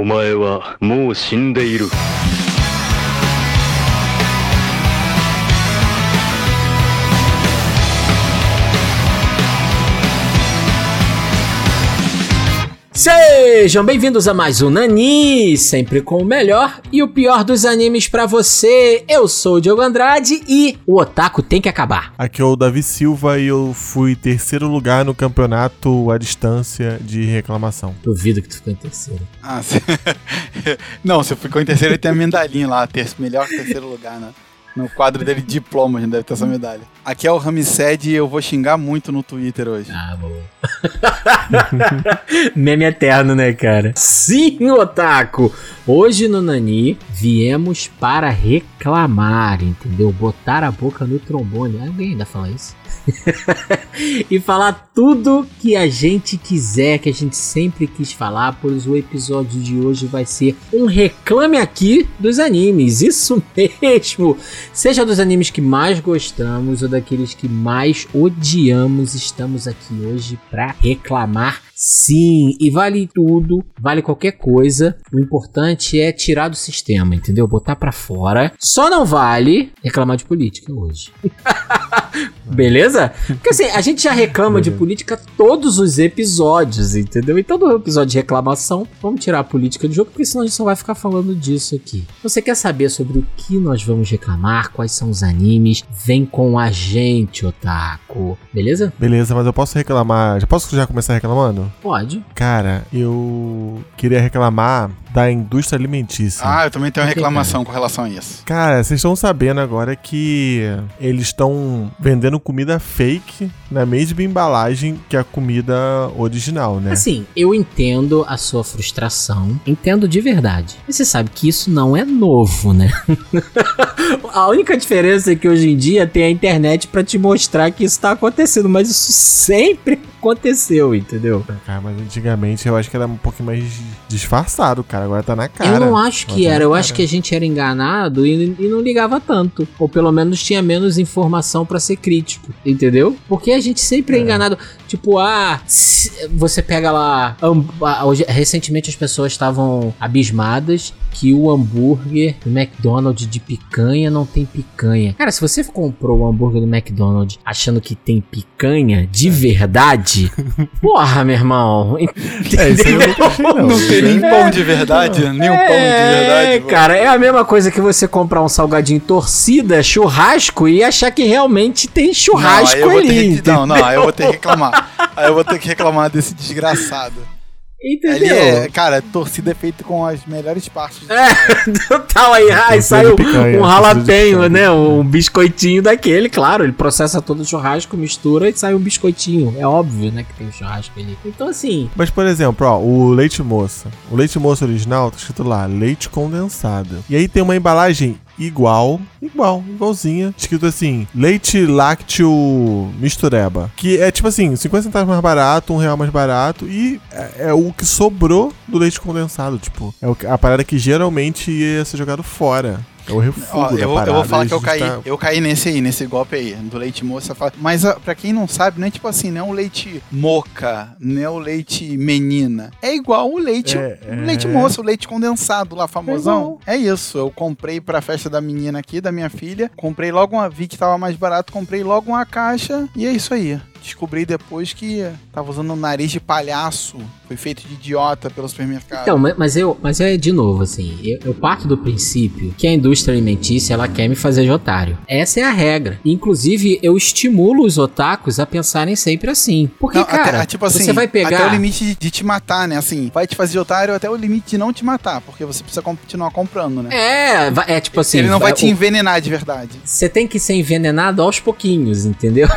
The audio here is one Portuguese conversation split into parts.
お前はもう死んでいる。Sejam bem-vindos a mais um Nani, sempre com o melhor e o pior dos animes pra você. Eu sou o Diogo Andrade e o otaku tem que acabar. Aqui é o Davi Silva e eu fui terceiro lugar no campeonato à distância de reclamação. Duvido que tu ficou em terceiro. Ah, cê... Não, você ficou em terceiro e tem a medalhinha lá, ter... melhor que terceiro lugar, né? No quadro dele, diploma, deve ter essa medalha. Aqui é o Ramsed e eu vou xingar muito no Twitter hoje. Ah, boa. Meme eterno, né, cara? Sim, Otaku! Hoje no Nani viemos para reclamar, entendeu? Botar a boca no trombone. Alguém ainda fala isso? e falar tudo que a gente quiser, que a gente sempre quis falar, pois o episódio de hoje vai ser um reclame aqui dos animes. Isso mesmo! Seja dos animes que mais gostamos ou daqueles que mais odiamos, estamos aqui hoje para reclamar Sim, e vale tudo, vale qualquer coisa. O importante é tirar do sistema, entendeu? Botar para fora. Só não vale reclamar de política hoje. Beleza? Porque assim, a gente já reclama de política todos os episódios, entendeu? E todo episódio de reclamação, vamos tirar a política do jogo, porque senão a gente só vai ficar falando disso aqui. Você quer saber sobre o que nós vamos reclamar, quais são os animes? Vem com a gente, Otaku. Beleza? Beleza, mas eu posso reclamar. Já posso já começar reclamando? Pode. Cara, eu queria reclamar da indústria alimentícia. Ah, eu também tenho uma reclamação com relação a isso. Cara, vocês estão sabendo agora que eles estão vendendo comida fake na mesma embalagem que a comida original, né? Assim, eu entendo a sua frustração, entendo de verdade. Mas você sabe que isso não é novo, né? a única diferença é que hoje em dia tem a internet para te mostrar que isso tá acontecendo, mas isso sempre aconteceu, entendeu? Cara, mas antigamente eu acho que era um pouquinho mais disfarçado, cara. Agora tá na cara. Eu não acho que tá era. Eu acho que a gente era enganado e, e, não ligava tanto. Ou pelo menos tinha menos informação para ser crítico, entendeu? Porque a gente sempre é, é enganado. Tipo, ah, você pega lá. Recentemente as pessoas estavam abismadas que o hambúrguer do McDonald's de picanha não tem picanha. Cara, se você comprou o hambúrguer do McDonald's achando que tem picanha de é. verdade, porra, meu irmão. É, não, não tem nem pão de verdade, é, nem um pão de verdade. É, cara, é a mesma coisa que você comprar um salgadinho torcida, churrasco e achar que realmente tem churrasco não, ali. Que, não, não, aí eu vou ter que reclamar. Aí eu vou ter que reclamar desse desgraçado. Entendeu? É, cara, torcida é feita com as melhores partes. É, tal aí, ai, saiu um ralapenho, né? Um biscoitinho daquele, claro. Ele processa todo o churrasco, mistura e sai um biscoitinho. É óbvio, né, que tem o churrasco ali. Então, assim. Mas, por exemplo, ó, o leite moça. O leite moça original tá escrito lá, leite condensado. E aí tem uma embalagem igual, igual, igualzinha, escrito assim, leite lácteo mistureba. Que é tipo assim, 50 centavos mais barato, um real mais barato, e é, é o que sobrou do leite condensado, tipo. É a parada que geralmente ia ser jogado fora. É o refúgio Ó, eu, eu, vou falar que eu caí, tá... eu caí nesse aí, nesse golpe aí, do leite moça. Mas pra quem não sabe, não é tipo assim, não é o leite moca, não é o leite menina. É igual o leite, é, o leite é... moça, o leite condensado lá, famosão. É, é, isso, eu comprei pra festa da menina aqui, da minha filha. Comprei logo uma, vi que tava mais barato, comprei logo uma caixa e é isso aí. Descobri depois que tava usando um nariz de palhaço. Foi feito de idiota pelo supermercado. Então, mas eu, mas é de novo, assim, eu, eu, parto do princípio que a indústria alimentícia ela quer me fazer de otário. Essa é a regra. Inclusive, eu estimulo os otakus a pensarem sempre assim. Porque, não, cara, até, tipo assim, você vai pegar. Até o limite de, de, te matar, né? Assim, vai te fazer de otário até o limite de não te matar, porque você precisa continuar comprando, né? É, é tipo assim. Ele não vai, vai te envenenar de verdade. Você tem que ser envenenado aos pouquinhos, entendeu?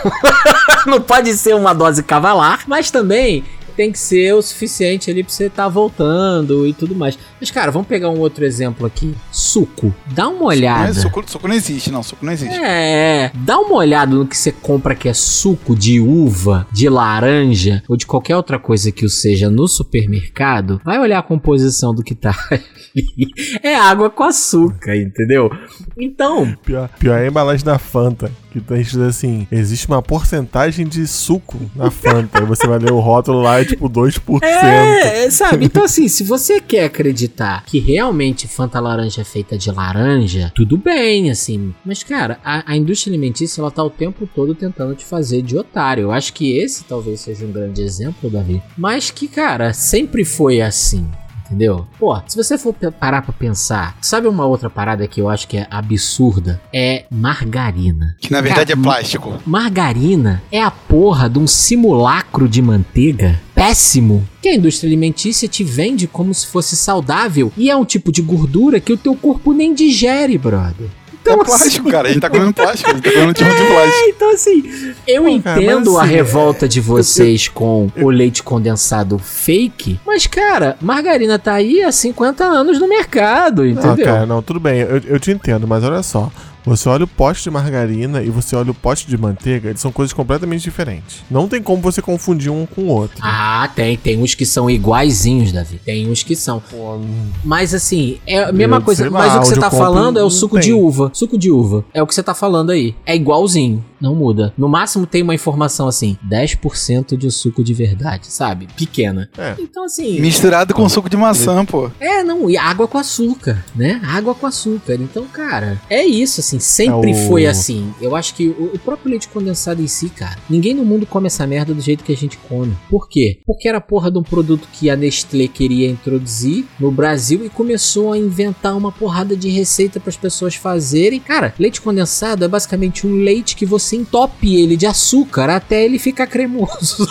não pode ser uma dose cavalar, mas também tem que ser o suficiente ali pra você estar tá voltando e tudo mais. Mas, cara, vamos pegar um outro exemplo aqui. Suco. Dá uma olhada. Suco, suco, suco não existe, não. Suco não existe. É. Dá uma olhada no que você compra que é suco de uva, de laranja ou de qualquer outra coisa que o seja no supermercado. Vai olhar a composição do que tá ali. É água com açúcar, entendeu? Então. Pior, pior é a embalagem da Fanta. Que tá escrito assim: existe uma porcentagem de suco na Fanta. Aí você vai ler o rótulo lá e tipo 2%. É, sabe? Então, assim, se você quer acreditar que realmente Fanta laranja é feita de laranja, tudo bem, assim. Mas, cara, a, a indústria alimentícia, ela tá o tempo todo tentando te fazer de otário. Eu acho que esse talvez seja um grande exemplo, Davi. Mas que, cara, sempre foi assim entendeu? Pô, se você for parar pra pensar, sabe uma outra parada que eu acho que é absurda? É margarina. Que na verdade é plástico. Margarina é a porra de um simulacro de manteiga péssimo que a indústria alimentícia te vende como se fosse saudável e é um tipo de gordura que o teu corpo nem digere, brother. Então, é plástico, assim... cara. A gente tá comendo plástico. A gente tá comendo um tipo de plástico. É, então assim, eu Pô, entendo cara, assim, a revolta de vocês com o leite condensado fake, mas, cara, margarina tá aí há 50 anos no mercado, entendeu? Não, cara, não, tudo bem. Eu, eu te entendo, mas olha só. Você olha o pote de margarina e você olha o pote de manteiga, eles são coisas completamente diferentes. Não tem como você confundir um com o outro. Ah, tem. Tem uns que são iguaizinhos, Davi. Tem uns que são. Pô, mas assim, é a mesma coisa. Mas o que você tá falando é o suco tem. de uva. Suco de uva. É o que você tá falando aí. É igualzinho. Não muda. No máximo tem uma informação assim: 10% de suco de verdade, sabe? Pequena. É. Então, assim. Misturado com suco de maçã, pô. É, não. E água com açúcar, né? Água com açúcar. Então, cara, é isso, assim assim, sempre é o... foi assim. Eu acho que o, o, próprio leite condensado em si, cara, ninguém no mundo come essa merda do jeito que a gente come. Por quê? Porque era porra de um produto que a Nestlé queria introduzir no Brasil e começou a inventar uma porrada de receita para as pessoas fazerem. Cara, leite condensado é basicamente um leite que você entope ele de açúcar até ele ficar cremoso.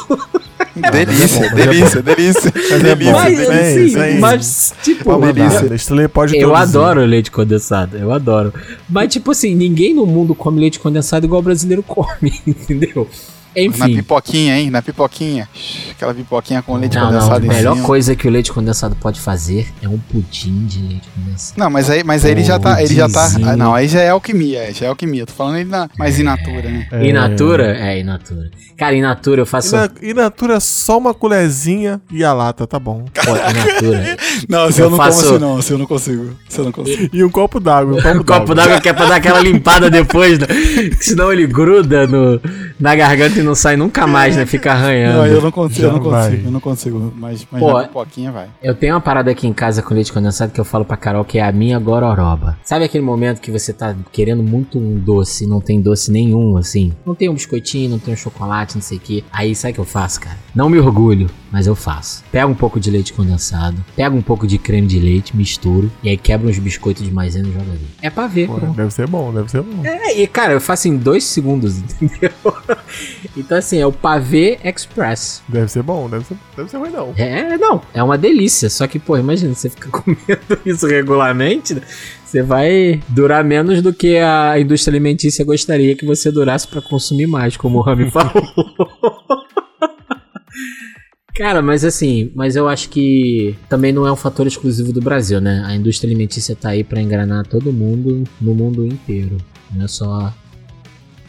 delícia, delícia, delícia. Mas, assim, mas, tipo, delícia. pode eu adoro leite condensado, eu adoro. Mas, tipo assim, ninguém no mundo come leite condensado igual o brasileiro come, entendeu? Enfim. Na pipoquinha, hein? Na pipoquinha. Aquela pipoquinha com leite não, condensado não, A melhor coisa que o leite condensado pode fazer é um pudim de leite condensado. Não, mas aí, mas aí ele já tá. Ele já tá. Ah, não, aí já é alquimia. Já é alquimia. Tô falando ele na, mais in natura, né? É. In natura? É, in natura. Cara, in natura eu faço. In natura só uma colherzinha e a lata, tá bom. Pô, in natura. não, se eu, eu não faço... como assim, não. Se eu não consigo. Se eu não consigo. E um copo d'água. Um copo, copo d'água que é pra dar aquela limpada depois, né? Senão ele gruda no, na garganta e não sai nunca mais, né? Fica arranhando. Não, eu não consigo, eu não consigo, eu não consigo. Mas, mas Pô, pipoquinha vai. Eu tenho uma parada aqui em casa com leite condensado que eu falo pra Carol que é a minha gororoba. Sabe aquele momento que você tá querendo muito um doce e não tem doce nenhum, assim? Não tem um biscoitinho, não tem um chocolate, não sei o que. Aí sabe o que eu faço, cara? Não me orgulho, mas eu faço. Pego um pouco de leite condensado, pego um pouco de creme de leite, misturo, e aí quebro uns biscoitos de maisena e jogo ali. É pra ver, Pô, Deve ser bom, deve ser bom. É, e cara, eu faço em dois segundos, entendeu? Então assim, é o pavê express. Deve ser bom, deve ser, deve ser ruim não. É, não, é uma delícia. Só que, pô, imagina, você fica comendo isso regularmente, você vai durar menos do que a indústria alimentícia gostaria que você durasse para consumir mais, como o Rami falou. Cara, mas assim, mas eu acho que também não é um fator exclusivo do Brasil, né? A indústria alimentícia tá aí para enganar todo mundo no mundo inteiro. Não é só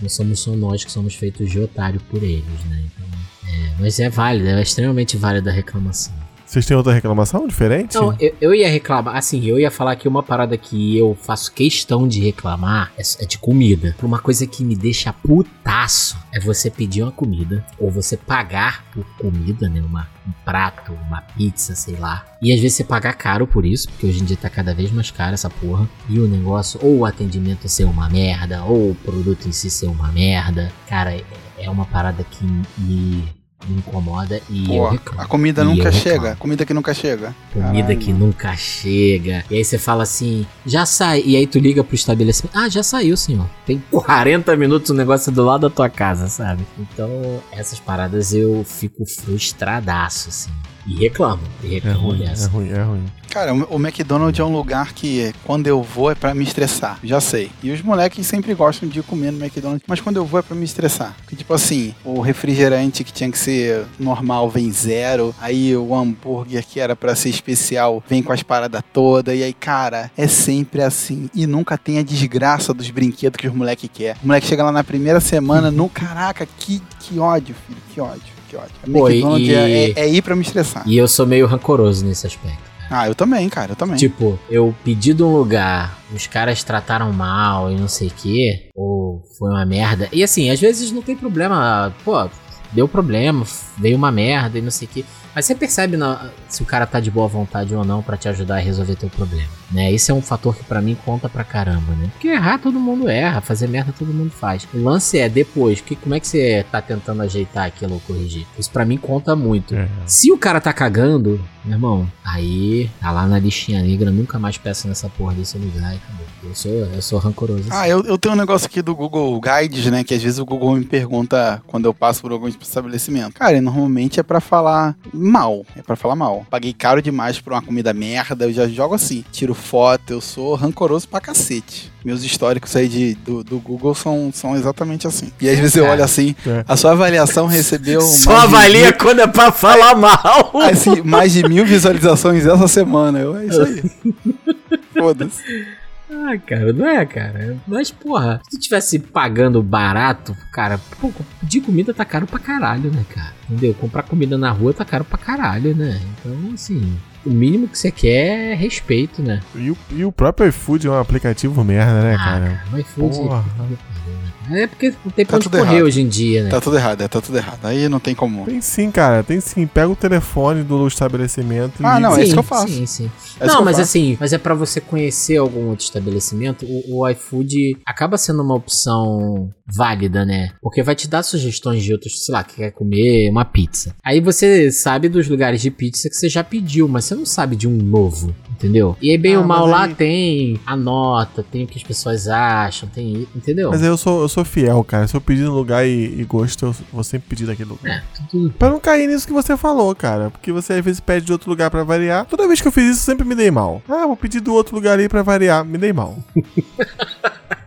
não somos só nós que somos feitos de otário por eles, né? Então, é, mas é válido, é extremamente válida a reclamação. Vocês têm outra reclamação diferente? Não, eu, eu, ia reclamar, assim, eu ia falar que uma parada que eu faço questão de reclamar é, é, de comida. Uma coisa que me deixa putaço é você pedir uma comida, ou você pagar por comida, né? Uma, um prato, uma pizza, sei lá. E às vezes você pagar caro por isso, porque hoje em dia tá cada vez mais caro essa porra. E o negócio, ou o atendimento ser uma merda, ou o produto em si ser uma merda. Cara, é, é uma parada que me me incomoda e Pô. A comida e nunca chega. Comida que nunca chega. Comida Caralho. que nunca chega. E aí você fala assim, já sai. E aí tu liga pro estabelecimento. Ah, já saiu, senhor. Tem 40 minutos o negócio do lado da tua casa, sabe? Então, essas paradas eu fico frustradaço, assim. E reclamo. E reclamo é ruim, dessa. É ruim, é ruim. Cara, o McDonald's é um lugar que quando eu vou é para me estressar, já sei. E os moleques sempre gostam de comer no McDonald's, mas quando eu vou é para me estressar. Porque, tipo assim, o refrigerante que tinha que ser normal vem zero, aí o hambúrguer que era para ser especial vem com as paradas todas, e aí, cara, é sempre assim. E nunca tem a desgraça dos brinquedos que os moleques querem. O moleque chega lá na primeira semana, no caraca, que, que ódio, filho, que ódio, que ódio. McDonald's e... é, é, é ir para me estressar. E eu sou meio rancoroso nesse aspecto. Ah, eu também, cara, eu também. Tipo, eu pedi de um lugar, os caras trataram mal e não sei o quê, ou foi uma merda. E assim, às vezes não tem problema, pô, deu problema, veio uma merda e não sei o que. Mas você percebe na, se o cara tá de boa vontade ou não para te ajudar a resolver teu problema, né? Esse é um fator que para mim conta pra caramba, né? Porque errar todo mundo erra, fazer merda todo mundo faz. O lance é depois, que, como é que você tá tentando ajeitar aquilo ou corrigir? Isso para mim conta muito. É. Se o cara tá cagando, meu irmão, aí tá lá na listinha negra, nunca mais peça nessa porra desse lugar e acabou. Eu sou, eu sou rancoroso. Ah, eu, eu tenho um negócio aqui do Google Guides, né? Que às vezes o Google me pergunta quando eu passo por algum estabelecimento. Cara, normalmente é para falar mal. É para falar mal. Paguei caro demais por uma comida merda, eu já jogo assim. Tiro foto, eu sou rancoroso pra cacete. Meus históricos aí de, do, do Google são, são exatamente assim. E às vezes eu olho assim, é. a sua avaliação recebeu. Só avalia mil... quando é pra falar mal. Assim, mais de mil visualizações essa semana. Eu, é isso aí. Foda-se. Ah, cara, não é, cara. Mas, porra, se tu tivesse pagando barato, cara, pô, pedir comida tá caro pra caralho, né, cara? Entendeu? Comprar comida na rua tá caro pra caralho, né? Então, assim, o mínimo que você quer é respeito, né? E o, e o próprio iFood é um aplicativo merda, né, ah, cara? O iFood. Porra. É porque não tem pra tá onde correr errado. hoje em dia, né? Tá tudo errado, é, tá tudo errado. Aí não tem como. Tem sim, cara, tem sim. Pega o telefone do estabelecimento ah, e... não, sim, é isso que eu faço. Sim, sim. É não, mas assim, mas é para você conhecer algum outro estabelecimento, o, o iFood acaba sendo uma opção válida, né? Porque vai te dar sugestões de outros, sei lá, que quer comer uma pizza. Aí você sabe dos lugares de pizza que você já pediu, mas você não sabe de um novo, entendeu? E aí, bem ah, ou mal, aí... lá tem a nota, tem o que as pessoas acham, tem. Entendeu? Mas eu sou, eu sou fiel, cara. Se eu pedir no lugar e, e gosto, eu vou sempre pedir daquele lugar. É, tudo... Pra não cair nisso que você falou, cara. Porque você às vezes pede de outro lugar para variar. Toda vez que eu fiz isso, sempre me dei mal. Ah, vou pedir do outro lugar ali para variar. Me dei mal.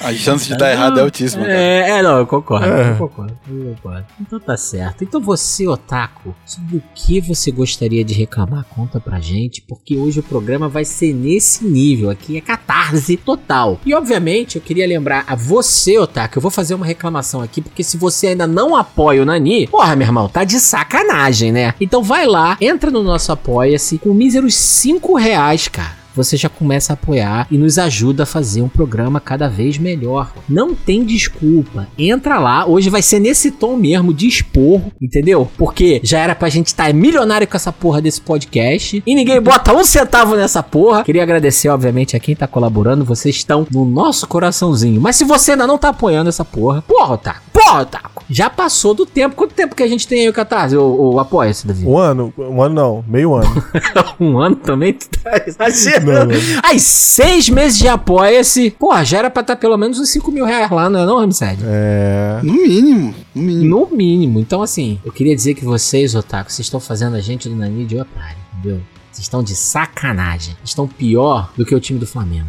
A chance de dar errado é altíssima, cara. É, é, não, eu concordo, é. eu concordo, eu concordo. Então tá certo. Então você, Otaku, sobre o que você gostaria de reclamar, conta pra gente, porque hoje o programa vai ser nesse nível aqui, é catarse total. E obviamente eu queria lembrar a você, Otaku, eu vou fazer uma reclamação aqui, porque se você ainda não apoia o Nani, porra, meu irmão, tá de sacanagem, né? Então vai lá, entra no nosso Apoia-se com míseros 5 reais, cara você já começa a apoiar e nos ajuda a fazer um programa cada vez melhor. Não tem desculpa. Entra lá, hoje vai ser nesse tom mesmo de esporro, entendeu? Porque já era pra gente estar tá milionário com essa porra desse podcast e ninguém bota um centavo nessa porra. Queria agradecer, obviamente, a quem tá colaborando. Vocês estão no nosso coraçãozinho. Mas se você ainda não tá apoiando essa porra, porra, tá? Porra, tá? Já passou do tempo. Quanto tempo que a gente tem aí o Catarse? O, o Apoia-se, Davi? Um ano. Um ano não. Meio ano. um ano também? Tu tá exagerando. Não, não. Aí, seis meses de Apoia-se. Porra, já era pra estar tá pelo menos uns 5 mil reais lá, não é não, Ramsed? É... No mínimo. No mínimo. No mínimo. Então, assim, eu queria dizer que vocês, Otaku, vocês estão fazendo a gente do Nani de otário, entendeu? Vocês estão de sacanagem. Estão pior do que o time do Flamengo.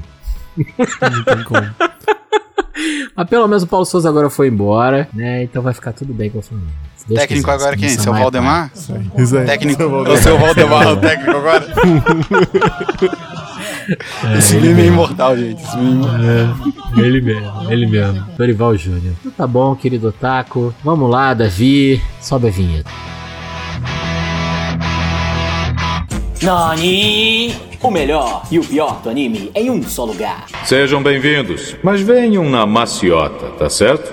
Não tem como. Mas pelo menos o Paulo Souza agora foi embora, né? Então vai ficar tudo bem com o Flamengo. técnico quiser, agora quem? Seu Valdemar? Isso aí. Técnico, o seu Valdemar, o técnico agora? É, Esse meme é imortal, gente. Esse meme é, ele mesmo, ele mesmo. Dorival Júnior. Então tá bom, querido Otaku. Vamos lá, Davi. Sobe a vinheta. Nani! O melhor e o pior do anime em um só lugar. Sejam bem-vindos, mas venham na maciota, tá certo?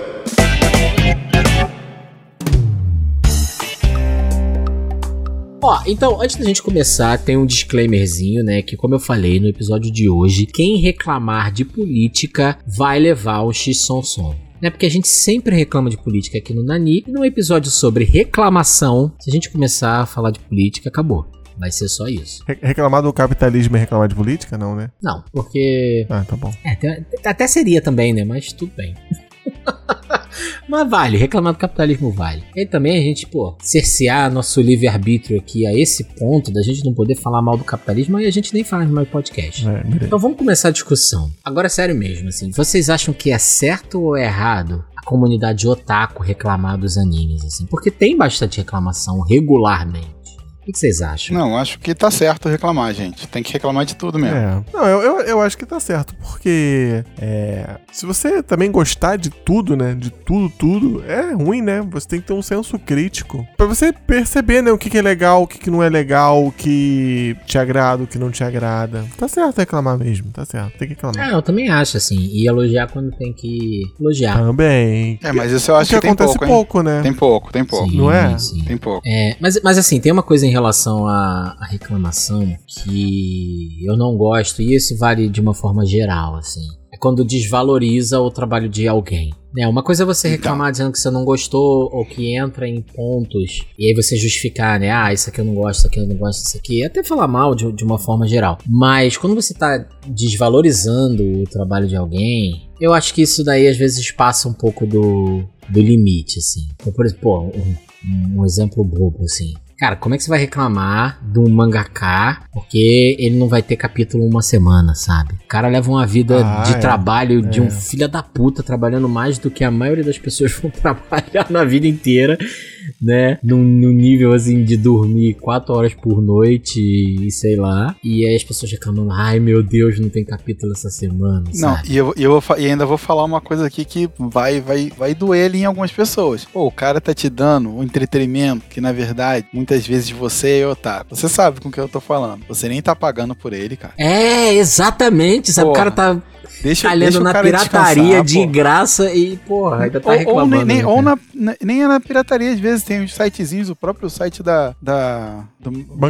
Ó, então, antes da gente começar, tem um disclaimerzinho, né? Que, como eu falei no episódio de hoje, quem reclamar de política vai levar o X-Som-Som né? Porque a gente sempre reclama de política aqui no Nani. E num episódio sobre reclamação, se a gente começar a falar de política, acabou. Vai ser só isso. Reclamar do capitalismo e reclamar de política, não, né? Não, porque. Ah, tá bom. É, até seria também, né? Mas tudo bem. Mas vale, reclamar do capitalismo vale. E também a gente, pô, cercear nosso livre-arbítrio aqui a esse ponto da gente não poder falar mal do capitalismo e a gente nem fala mais podcast. É, então vamos começar a discussão. Agora, sério mesmo, assim, vocês acham que é certo ou é errado a comunidade otaku reclamar dos animes, assim? Porque tem bastante reclamação regularmente. O que vocês acham? Não, acho que tá certo reclamar, gente. Tem que reclamar de tudo mesmo. É. Não, eu, eu, eu acho que tá certo, porque é, se você também gostar de tudo, né? De tudo, tudo, é ruim, né? Você tem que ter um senso crítico. Pra você perceber, né, o que, que é legal, o que, que não é legal, o que te agrada, o que não te agrada. Tá certo reclamar mesmo, tá certo. Tem que reclamar. É, eu também acho, assim. E elogiar quando tem que elogiar. Também. É, mas isso eu acho que, que acontece tem pouco, pouco, né? Tem pouco, tem pouco. Sim, não é? sim. Tem pouco. É, mas, mas assim, tem uma coisa em relação à, à reclamação que eu não gosto, e isso vale de uma forma geral, assim. É quando desvaloriza o trabalho de alguém. Né, uma coisa é você Então. reclamar dizendo que você não gostou ou que entra em pontos e aí você justificar, né? Ah, isso aqui eu não gosto, isso aqui eu não gosto, isso aqui. Até falar mal de, de uma forma geral. Mas quando você tá desvalorizando o trabalho de alguém, eu acho que isso daí às vezes passa um pouco do, do limite, assim. Então, por exemplo, pô, um, um exemplo bobo, assim. Cara, como é que você vai reclamar de um mangaká porque ele não vai ter capítulo uma semana, sabe? O cara leva uma vida Ah, de é. trabalho de um É. filho da puta, trabalhando mais do que a maioria das pessoas vão trabalhar na vida inteira, né? Num, num nível assim de dormir quatro horas por noite e sei lá. E aí as pessoas reclamando, ai meu Deus, não tem capítulo essa semana, Não, sabe? e eu, eu vou e ainda vou falar uma coisa aqui que vai, vai, vai doer ali em algumas pessoas. Pô, o cara tá te dando um entretenimento que, na verdade, muitas vezes você é otaku. Você sabe com o que eu tô falando. Você nem tá pagando por ele, cara. É, exatamente, sabe? O Porra, cara tá Deixa, calhando deixa o na cara pirataria descansar, de pô. graça e, porra, ainda tá ou, ou reclamando. nem, nem- né, ou na, nem é na pirataria, às vezes tem os sitezinhos, o próprio site da. da do,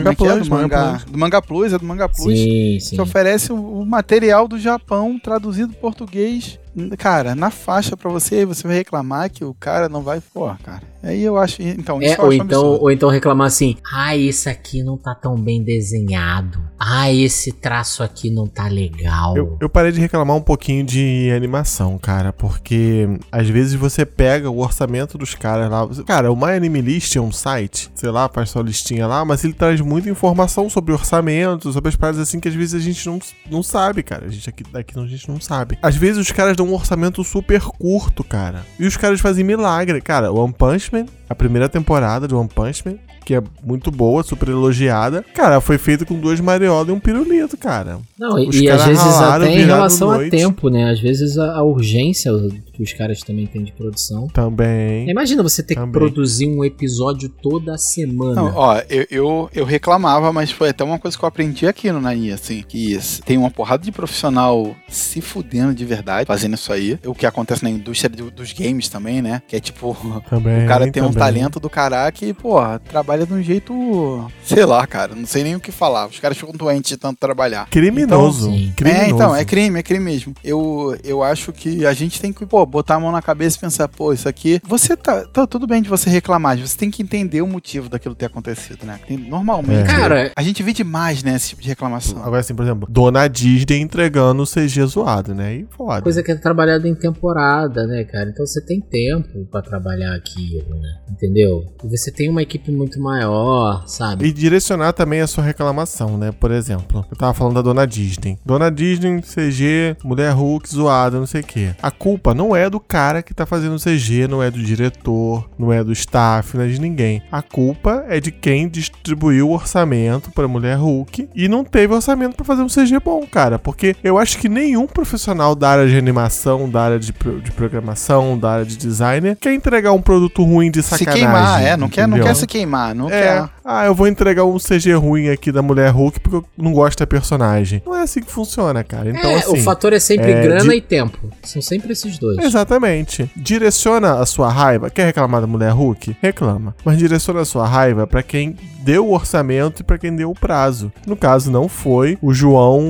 é que é? Plus, do Manga manga, Plus. do Manga Plus, é do Manga Plus. Sim, sim. que oferece o, o material do Japão traduzido em português, cara, na faixa pra você, você vai reclamar que o cara não vai, pô, cara. Aí eu acho, então, isso É, ou acho então, absurdo. ou então reclamar assim: ah, esse aqui não tá tão bem desenhado. Ah, esse traço aqui não tá legal. Eu, eu parei de reclamar um pouquinho de animação, cara, porque às vezes você pega o orçamento dos caras lá. Cara, o My Anime List é um site, sei lá, faz sua listinha lá, mas ele traz muita informação sobre orçamento, sobre as paradas assim que às vezes a gente não, não sabe, cara. A gente aqui daqui a gente não sabe. Às vezes os caras dão um orçamento super curto, cara. E os caras fazem milagre. Cara, One Punch Man, a primeira temporada de One Punch Man, que é muito boa, super elogiada. Cara, foi feita com duas mariolas e um pirulito, cara. Não, e, Os e às vezes ralaram, até em relação a tempo, né? Às vezes a, a urgência que os caras também têm de produção. Também. Imagina você ter que Também. produzir um episódio toda semana. Não, ó, eu, eu, eu reclamava, mas foi até uma coisa que eu aprendi aqui no Nani, assim, que tem uma porrada de profissional se fudendo de verdade, fazendo isso aí. O que acontece na indústria do- dos games também, né? Que é tipo, Também. o cara tem um também. talento do caraca e, porra, trabalha de um jeito, sei lá, cara, não sei nem o que falar. Os caras ficam doentes de tanto trabalhar. Criminoso. Então, sim. Criminoso. É, então, é crime, é crime mesmo. Eu, eu acho que a gente tem que, pô, botar a mão na cabeça e pensar, pô, isso aqui. Você tá. tá tudo bem de você reclamar, mas você tem que entender o motivo daquilo ter acontecido, né? Tem- normalmente. É. Cara, A gente vê demais, né, esse tipo de reclamação. Agora, assim, por exemplo, Dona Disney entregando o CG zoado, né? E foda. coisa que é trabalhada em temporada, né, cara? Então você tem tempo pra trabalhar aquilo, né? Entendeu? E você tem uma equipe muito maior, sabe? E direcionar também a sua reclamação, né? Por exemplo, eu tava falando da Dona Disney. Dona Disney, CG, Mulher Hulk, zoada, não sei o quê. A culpa não é do cara que tá fazendo o CG, não é do diretor, não é do staff, não é de ninguém. A culpa é de quem distribuiu o orçamento pra Mulher Hulk e não teve orçamento pra fazer um CG bom, cara. Porque eu acho que nenhum profissional da área de animação, da área de, pro- de programação, da área de designer quer entregar um produto ruim de se sacanagem. queimar, é, não quer, não quer se queimar, não É, quer. ah, eu vou entregar um CG ruim aqui da Mulher Hulk porque eu não gosto da personagem. Não é assim que funciona, cara. Então, é, assim. o fator é sempre é, grana de- e tempo. São sempre esses dois. Exatamente. Direciona a sua raiva. Quer reclamar da Mulher Hulk? Reclama. Mas direciona a sua raiva pra quem deu o orçamento e pra quem deu o prazo. No caso, não foi o João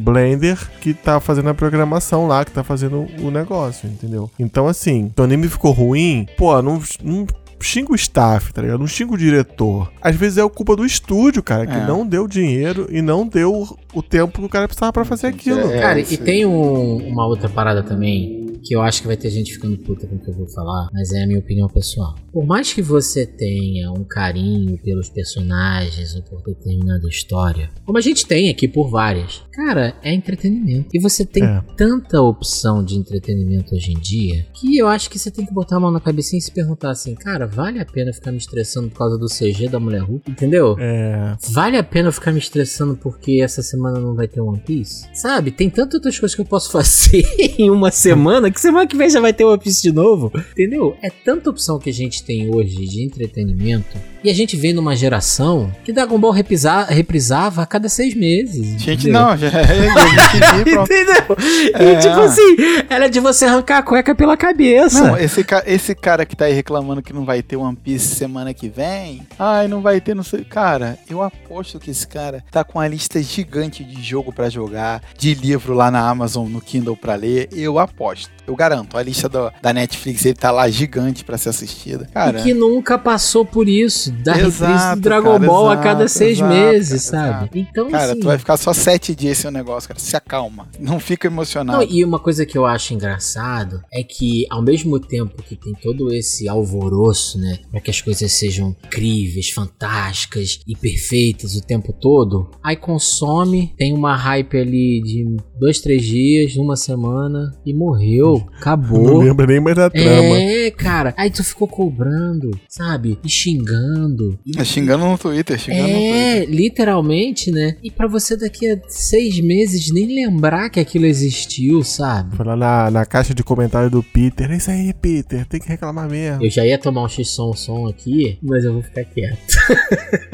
Blender que tá fazendo a programação lá, que tá fazendo o negócio, entendeu? Então, assim, o anime ficou ruim, pô, não. não Xinga o staff, tá ligado? Não xinga o diretor. Às vezes é culpa do estúdio, cara, que É. não deu dinheiro e não deu o tempo que o cara precisava pra fazer aquilo. É, Cara, e tem um- uma outra parada também que eu acho que vai ter gente ficando puta com o que eu vou falar, mas é a minha opinião pessoal. Por mais que você tenha um carinho pelos personagens ou por determinada história, como a gente tem aqui por várias, cara, é entretenimento. E você tem é. tanta opção de entretenimento hoje em dia que eu acho que você tem que botar a mão na cabeça e se perguntar assim, cara, vale a pena ficar me estressando por causa do CG da Mulher Hulk? Entendeu? É. Vale a pena ficar me estressando porque essa semana não vai ter One Piece? Sabe? Tem tantas outras coisas que eu posso fazer em uma semana que semana que vem já vai ter One Piece de novo. Entendeu? É tanta opção que a gente tem hoje de entretenimento e a gente vem numa geração que Dragon Ball reprisava, reprisava a cada seis meses. Gente, não, já é, Entendeu? É. E tipo assim, era de você arrancar a cueca pela cabeça. Não, esse, ca esse cara que tá aí reclamando que não vai ter One Piece semana que vem. Ai, não vai ter, não sei. Cara, eu aposto que esse cara tá com uma lista gigante de jogo para jogar, de livro lá na Amazon, no Kindle para ler. Eu aposto. Eu garanto, a lista do, da Netflix ele tá lá gigante para ser assistida. Cara, e que nunca passou por isso da reprise do Dragon cara, Ball exato, a cada seis exato, meses, cara, sabe? Exato. Então, cara, assim, tu vai ficar só sete dias sem o negócio, cara. Se acalma. Não fica emocionado. Não, e uma coisa que eu acho engraçado é que, ao mesmo tempo que tem todo esse alvoroço, né? Pra que as coisas sejam incríveis, fantásticas e perfeitas o tempo todo, aí consome, tem uma hype ali de dois, três dias, uma semana e morreu. Acabou. Não lembra nem mais da trama. É, cara. Aí tu ficou cobrando, sabe? E xingando xingando. É, xingando no Twitter, xingando é, no Twitter. literalmente, né? E para você daqui a seis meses nem lembrar que aquilo existiu, sabe? Lá na, na caixa de comentário do Peter. É isso aí, Peter, tem que reclamar mesmo. Eu já ia tomar um X-som som aqui, mas eu vou ficar quieto.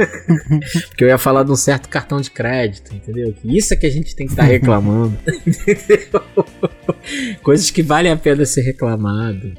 Porque eu ia falar de um certo cartão de crédito, entendeu? Isso é que a gente tem que estar tá reclamando. entendeu? Coisas que valem a pena ser reclamado.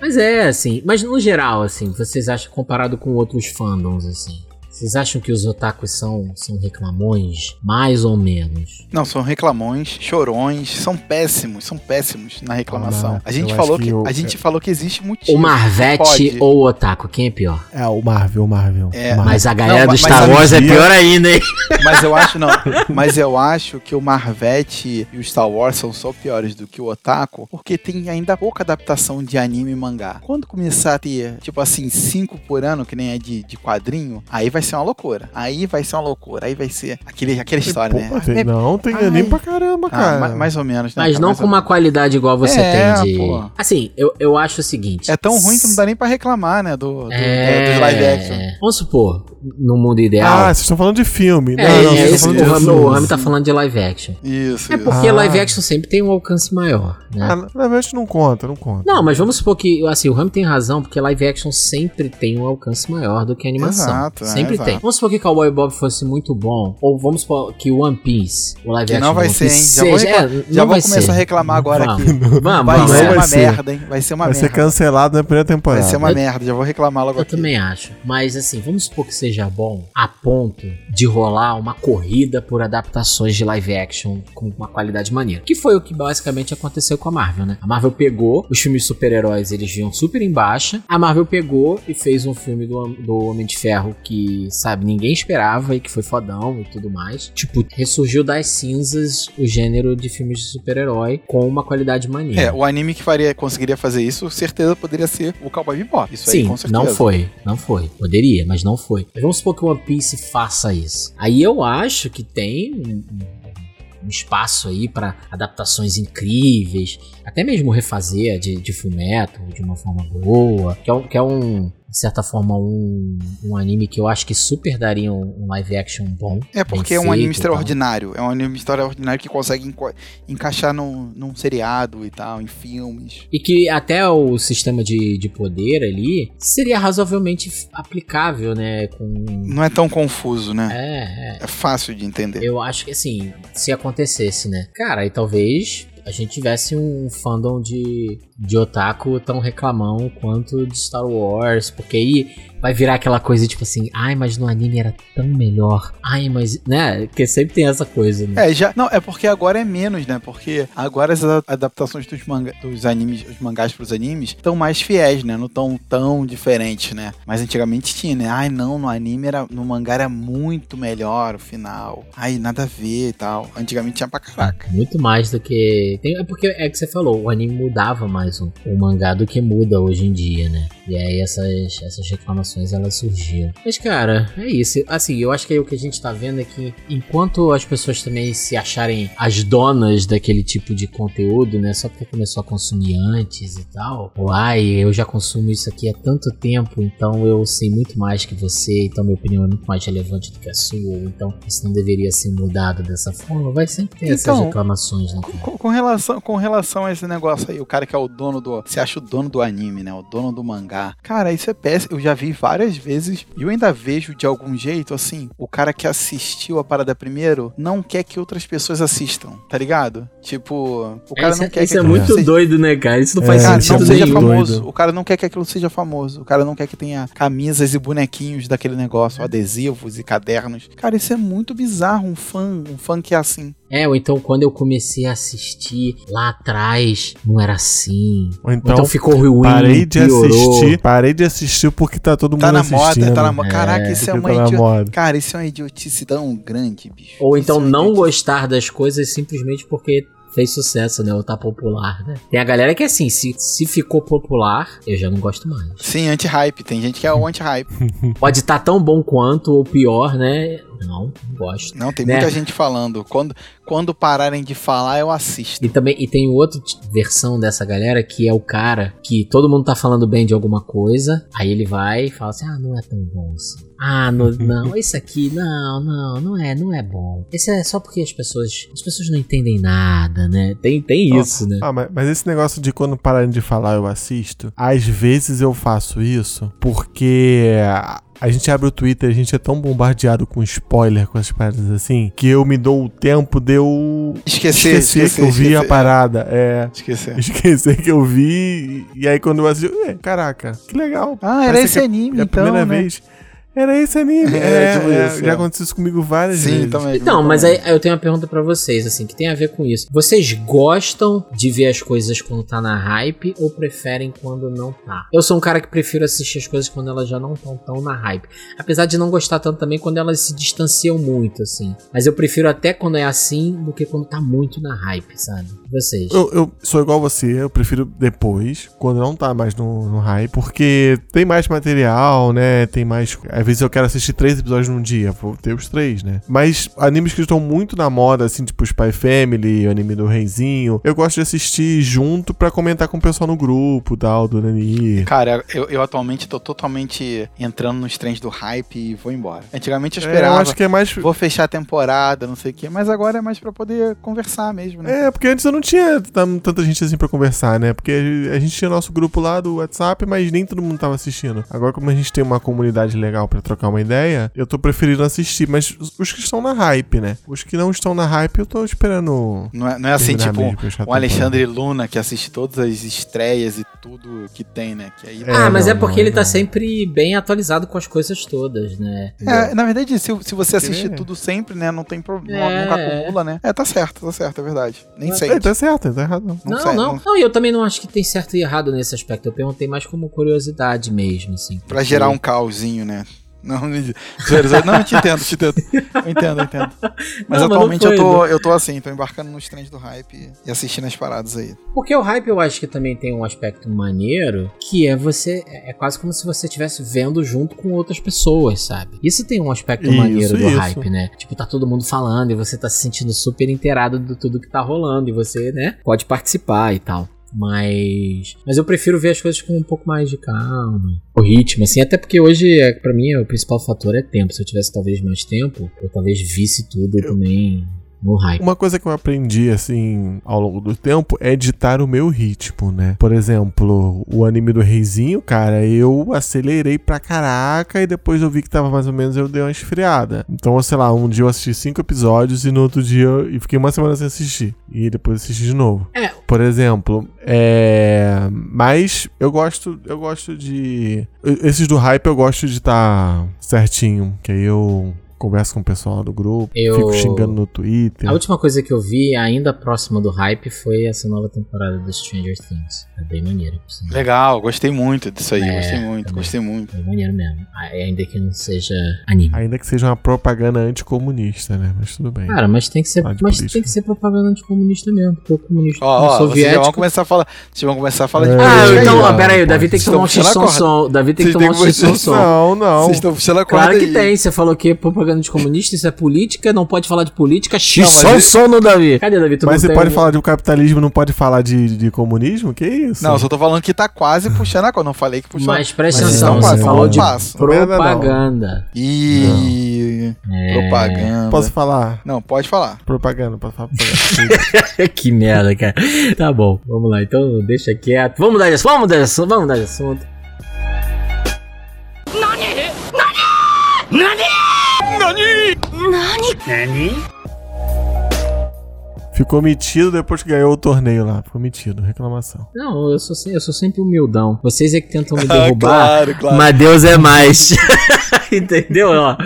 Mas é, assim, mas no geral, assim, vocês acham comparado com outros fandoms, assim, vocês acham que os otakus são, são reclamões? Mais ou menos? Não, são reclamões, chorões, são péssimos, são péssimos na reclamação. a gente, falou que, que eu, a gente falou que existe motivo. O Marvete ou o Otaku, quem é pior? É, o Marvel, o Marvel. É, Marvel. Mas a galera não, do Star Wars é pior ainda, hein? Mas eu acho, não. Mas eu acho que o Marvete e o Star Wars são só piores do que o Otaku, porque tem ainda pouca adaptação de anime e mangá. Quando começar a ter, tipo assim, cinco por ano, que nem é de, de quadrinho, aí vai ser ser uma loucura. Aí vai ser uma loucura. Aí vai ser aquele, aquela história, né? Tem, não, tem Ai. anime pra caramba, ah, cara. mais, mais, ou menos, né? Mas não com uma qualidade igual você é, tem de. Pô. Assim, eu, eu acho o seguinte. É tão ruim que não dá nem pra reclamar, né? Do, do, é... do live action. Vamos supor, no mundo ideal. Ah, vocês estão falando de filme. É, não, não, é, esse, o, Rami, o Rami tá falando de live action. Isso. É porque ah. live action sempre tem um alcance maior, né? Ah, live action não conta, não conta. Não, mas vamos supor que, assim, o Rami tem razão, porque live action sempre tem um alcance maior do que a animação. Exato, é, sempre é, tem. Vamos supor que Cowboy Bob fosse muito bom, ou vamos supor que One Piece, o live que action. não vai ser, hein? Já vou, é, já vou começar ser. a reclamar agora vamos. aqui. Vamos, vai ser uma merda, hein? Vai ser uma vai merda. Vai ser cancelado na primeira temporada. Vai ser uma eu, merda, já vou reclamar logo eu aqui. Eu também acho. Mas assim, vamos supor que seja bom a ponto de rolar uma corrida por adaptações de live action com uma qualidade maneira. Que foi o que basicamente aconteceu com a Marvel, né? A Marvel pegou os filmes super-heróis, eles vinham super em baixa. A Marvel pegou e fez um filme do, do Homem de Ferro que, sabe, ninguém esperava e que foi fodão e tudo mais. Tipo, ressurgiu das cinzas o gênero de filmes de super-herói com uma qualidade maneira. É, o anime que faria, conseguiria fazer isso, certeza poderia ser o Cowboy Bebop. Isso Sim, aí, com certeza. não foi, não foi. Poderia, mas não foi. Mas vamos supor que o One Piece faça isso. Aí eu acho que tem um, espaço aí para adaptações incríveis, até mesmo refazer de, de Fumeto de uma forma boa, que é, que é um de certa forma, um, um anime que eu acho que super daria um, um live action bom. É, porque é um anime extraordinário. É um anime extraordinário que consegue enca encaixar num, num seriado e tal, em filmes. E que até o sistema de, de poder ali seria razoavelmente aplicável, né? Com... Não é tão confuso, né? É, é. É fácil de entender. Eu acho que assim, se acontecesse, né? Cara, aí talvez a gente tivesse um fandom de, de otaku tão reclamão quanto de Star Wars, porque aí vai virar aquela coisa tipo assim, ai, mas no anime era tão melhor. Ai, mas, né? Porque sempre tem essa coisa, né? É, já. Não, é porque agora é menos, né? Porque agora as adaptações dos, manga, dos animes, os mangás pros animes, estão mais fiéis, né? Não tão tão diferentes, né? Mas antigamente tinha, né? Ai, não, no anime era. No mangá era muito melhor o final. Ai, nada a ver e tal. Antigamente tinha pra caraca. Muito mais do que. é porque é que você falou, o anime mudava mais o, o mangá do que muda hoje em dia, né? E aí essas, essas reclamações elas surgiam. Mas, cara, é isso. Assim, eu acho que aí o que a gente tá vendo é que enquanto as pessoas também se acharem as donas daquele tipo de conteúdo, né? Só porque começou a consumir antes e tal. Ou, ai, eu já consumo isso aqui há tanto tempo, então eu sei muito mais que você, então minha opinião é muito mais relevante do que a sua, então isso não deveria ser mudado dessa forma. Vai sempre ter então, essas reclamações, né? Com, com, relação, com relação a esse negócio aí, o cara que é o dono do. Você acha o dono do anime, né? O dono do mangá mangá. Cara, isso é péssimo. Eu já vi várias vezes e eu ainda vejo de algum jeito, assim, o cara que assistiu a parada primeiro não quer que outras pessoas assistam, tá ligado? Tipo, o cara não é, quer isso que. Isso é muito seja... doido, né, cara? Isso não faz é, sentido não seja famoso. Doido. O cara não quer que aquilo seja famoso. O cara não quer que tenha camisas e bonequinhos daquele negócio, adesivos e cadernos. Cara, isso é muito bizarro. Um fã, um fã que é assim. É, ou então quando eu comecei a assistir lá atrás, não era assim. Ou então, ou então ficou ruim, parei de piorou. assistir, parei de assistir porque tá todo tá mundo assistindo. Tá na moda, tá na moda. Caraca, isso é uma tá idiotice. Cara, isso é uma idiotice tão grande, bicho. Ou então é não gostar das coisas simplesmente porque fez sucesso, né? Ou tá popular, né? Tem a galera que é assim, se, se ficou popular, eu já não gosto mais. Sim, anti-hype. Tem gente que é o anti-hype. Pode estar tá tão bom quanto ou pior, né? Não, não gosto. Não, tem né? muita gente falando. Quando, quando pararem de falar, eu assisto. E também e tem outra versão dessa galera que é o cara que todo mundo tá falando bem de alguma coisa, aí ele vai e fala assim: ah, não é tão bom assim. Ah, no, não, esse aqui, não, não, não é, não é bom. Esse é só porque as pessoas, as pessoas não entendem nada, né? Tem, tem isso, né? Ah, mas, mas esse negócio de quando pararem de falar eu assisto, às vezes eu faço isso porque a gente abre o Twitter, a gente é tão bombardeado com spoiler, com as paradas assim, que eu me dou o tempo de eu esquecer, esquecer, esquecer que eu vi esquecer. a parada. É. Esquecer. Esquecer que eu vi. E aí quando eu assisti, caraca, que legal. Ah, era esse anime, é a então. primeira né? vez. Era esse anime. É, tipo é, isso, já é. aconteceu isso comigo várias Sim, vezes. Também. Então, mas aí eu tenho uma pergunta para vocês, assim, que tem a ver com isso. Vocês gostam de ver as coisas quando tá na hype ou preferem quando não tá? Eu sou um cara que prefiro assistir as coisas quando elas já não estão tão na hype. Apesar de não gostar tanto também quando elas se distanciam muito, assim. Mas eu prefiro até quando é assim do que quando tá muito na hype, sabe? Vocês. Eu, eu sou igual você, eu prefiro depois, quando não tá mais no, no hype, porque tem mais material, né? Tem mais às vezes eu quero assistir três episódios num dia, vou ter os três, né? Mas animes que estão muito na moda, assim, tipo Spy Family, o anime do Reizinho, eu gosto de assistir junto para comentar com o pessoal no grupo, tal, do Nani. Cara, eu, eu atualmente tô totalmente entrando nos trens do hype e vou embora. Antigamente eu esperava. É, eu acho que é mais. Vou fechar a temporada, não sei o quê, mas agora é mais para poder conversar mesmo, né? É, porque antes eu não tinha tanta gente assim para conversar, né? Porque a gente tinha nosso grupo lá do WhatsApp, mas nem todo mundo tava assistindo. Agora, como a gente tem uma comunidade legal para trocar uma ideia, eu tô preferindo assistir. Mas os que estão na hype, né? Os que não estão na hype, eu tô esperando. Não é, não é assim, tipo, o Alexandre Luna, que assiste todas as estreias e tudo que tem, né? Que aí... É, ah, mas é não, é porque não, ele tá sempre bem atualizado com as coisas todas, né? É, na verdade, se, se você assistir tudo sempre, né? Não tem problema, é. nunca acumula, né? É, tá certo, tá certo, é verdade. Nem sei. É, tá certo, tá errado. Não, não, não, não. não, eu também não acho que tem certo e errado nesse aspecto. Eu perguntei mais como curiosidade mesmo, assim. Pra porque... gerar um caosinho, né? Não, não, eu te entendo, te entendo. Eu entendo, eu entendo. Mas não, atualmente mas eu, tô, eu tô assim, tô embarcando nos trens do hype e assistindo as paradas aí. Porque o hype eu acho que também tem um aspecto maneiro, que é você. É quase como se você estivesse vendo junto com outras pessoas, sabe? Isso tem um aspecto isso, maneiro do isso. hype, né? Tipo, tá todo mundo falando e você tá se sentindo super inteirado de tudo que tá rolando e você, né, pode participar e tal. Mas. Mas eu prefiro ver as coisas com um pouco mais de calma. O ritmo, assim. Até porque hoje, é, para mim, o principal fator é tempo. Se eu tivesse talvez mais tempo, eu talvez visse tudo eu... também no hype. Uma coisa que eu aprendi, assim, ao longo do tempo é editar o meu ritmo, né? Por exemplo, o anime do Reizinho, cara, eu acelerei pra caraca e depois eu vi que tava mais ou menos, eu dei uma esfriada. Então, sei lá, um dia eu assisti cinco episódios e no outro dia eu fiquei uma semana sem assistir. E depois assisti de novo. É, Por exemplo, é. Mas eu gosto, eu gosto de. Esses do hype eu gosto de estar tá certinho. Que aí eu converso com o pessoal do grupo, eu... fico xingando no Twitter. A última coisa que eu vi, ainda próxima do hype, foi essa nova temporada do Stranger Things. É bem maneiro. Legal, gostei muito disso aí, é, gostei muito, é gostei muito. É maneiro mesmo. Ainda que não seja anime. Ainda que seja uma propaganda anticomunista, né? Mas tudo bem. Cara, mas tem que ser, mas tem que ser propaganda anticomunista mesmo, porque o comunista ó, ó, soviético... Vocês vão começar a falar, vocês vão começar a falar de Ah, então, ó, pera aí, o Davi tem que tomar um x-som. Davi tem que tomar um x-som. Não, não. Vocês estão puxando a corda Claro que tem, você falou que propaganda propaganda de comunista, isso é política, não pode falar de política. X só o som no Davi. Cadê, Davi? Tu mas você pode falar de capitalismo, não pode falar de, de comunismo? Que isso? Não, eu só tô falando que tá quase puxando a coisa. Não falei que puxou. Mas presta atenção, você falou de passo. propaganda. E é... propaganda. Posso falar? Não, pode falar. Propaganda, pode falar propaganda. que merda, cara. Tá bom, vamos lá. Então deixa quieto. Vamos de assunto. Vamos assunto. Vamos de assunto. Nani? Ficou metido depois que ganhou o torneio lá. Ficou metido, reclamação. Não, eu sou, eu sou sempre humildão. Vocês é que tentam me derrubar. claro, claro. Mas Deus é mais. Entendeu? Ó,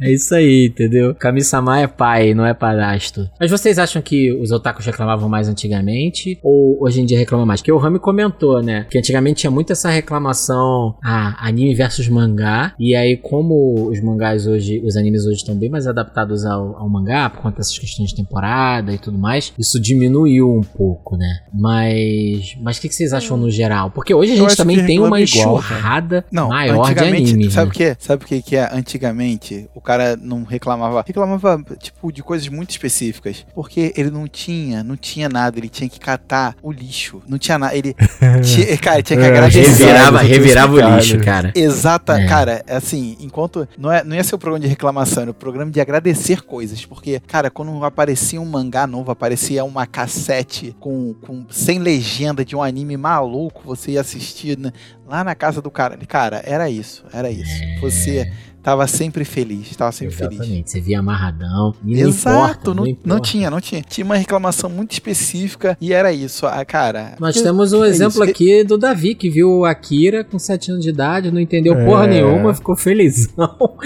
é isso aí, entendeu? Kami-sama é pai, não é padrasto. Mas vocês acham que os otakus reclamavam mais antigamente? Ou hoje em dia reclamam mais? Porque o Rami comentou, né? Que antigamente tinha muito essa reclamação ah, anime versus mangá. E aí, como os mangás hoje, os animes hoje estão bem mais adaptados ao, ao mangá, por conta dessas questões de temporada e tudo mais, isso diminuiu um pouco, né? Mas. Mas o que, que, vocês acham no geral? Porque hoje a gente também tem uma enxurrada maior de anime. Sabe né? o que? Sabe o que, que é? Antigamente, o cara não reclamava. Reclamava, tipo, de coisas muito específicas. Porque ele não tinha, não tinha nada. Ele tinha que catar o lixo. Não tinha nada. Ele. tinha, cara, tinha que é, agradecer. Revirava, revirava o lixo, cara. Exata, é. cara, assim, enquanto. Não, é, não ia ser o programa de reclamação, era o programa de agradecer coisas. Porque, cara, quando aparecia um mangá novo, aparecia uma cassete com, com sem legenda de um anime maluco, você ia assistir né, lá na casa do cara. Cara, era isso, era isso. É. Você tava sempre feliz, tava sempre Exatamente. feliz. Você via amarradão. Exato, não, importa, não, não, tinha, não tinha. Tinha uma reclamação muito específica e era isso. Ah, cara. Nós temos um é exemplo isso. aqui do Davi, que viu o Akira com 7 anos de idade, não entendeu é... porra nenhuma, ficou felizão.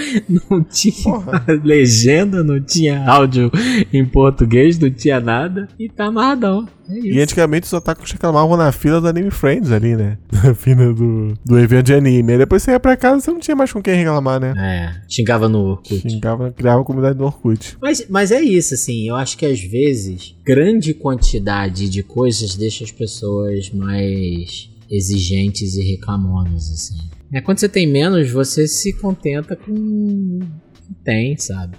Não tinha porra. legenda, não tinha áudio em português, não tinha nada. E tá amarradão. É e antigamente os otakus reclamavam na fila do Anime Friends ali, né? Na fila do, do evento de anime. Aí depois você ia pra casa você não tinha mais com quem reclamar, né? É, xingava no Orkut. Xingava, criava comunidade no Orkut. Mas, mas é isso, assim, eu acho que às vezes grande quantidade de coisas deixa as pessoas mais exigentes e reclamonas, assim. É, quando você tem menos, você se contenta com o que tem, sabe?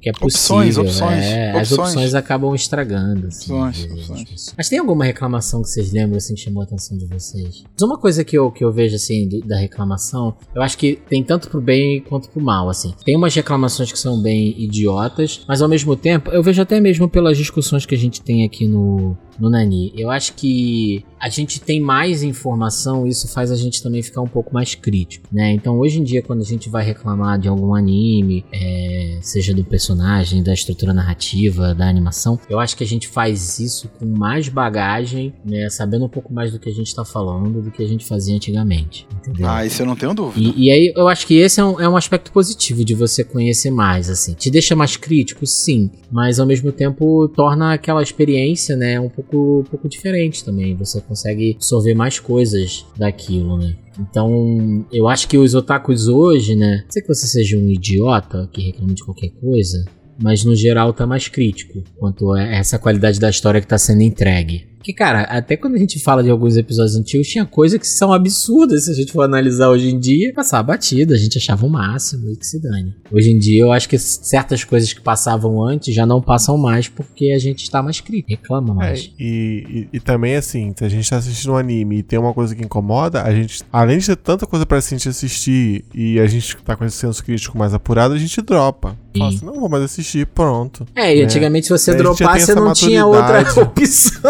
Que é possível. Opções, opções, é, opções. As opções acabam estragando. Assim, opções, opções. Mas tem alguma reclamação que vocês lembram assim que chamou a atenção de vocês? Mas uma coisa que eu, que eu vejo assim da reclamação, eu acho que tem tanto pro bem quanto pro mal, assim. Tem umas reclamações que são bem idiotas, mas ao mesmo tempo, eu vejo até mesmo pelas discussões que a gente tem aqui no, no Nani. Eu acho que a gente tem mais informação, isso faz a gente também ficar um pouco mais crítico, né? Então hoje em dia, quando a gente vai reclamar de algum anime, é, seja do personagem, da estrutura narrativa, da animação, eu acho que a gente faz isso com mais bagagem, né? Sabendo um pouco mais do que a gente tá falando do que a gente fazia antigamente. Entendeu? Ah, isso eu não tenho dúvida. E, e aí eu acho que esse é um, é um aspecto positivo de você conhecer mais, assim. Te deixa mais crítico, sim, mas ao mesmo tempo torna aquela experiência, né, um pouco, um pouco diferente também. Você consegue absorver mais coisas daquilo, né? Então, eu acho que os otakus hoje, né? Sei que você seja um idiota que reclama de qualquer coisa, mas no geral tá mais crítico quanto a essa qualidade da história que tá sendo entregue. Porque, cara, até quando a gente fala de alguns episódios antigos, tinha coisas que são absurdas se a gente for analisar hoje em dia. Passar batida, a gente achava o máximo e que se dane. Hoje em dia, eu acho que certas coisas que passavam antes já não passam mais porque a gente está mais crítico, reclama é, mais. É, e, e, e, também, assim, se a gente tá assistindo um anime e tem uma coisa que incomoda, a gente, além de ter tanta coisa pra gente assistir e a gente tá com esse senso crítico mais apurado, a gente dropa. Fala assim, não vou mais assistir, pronto. É, e né? antigamente se você dropasse, você não tinha outra opção.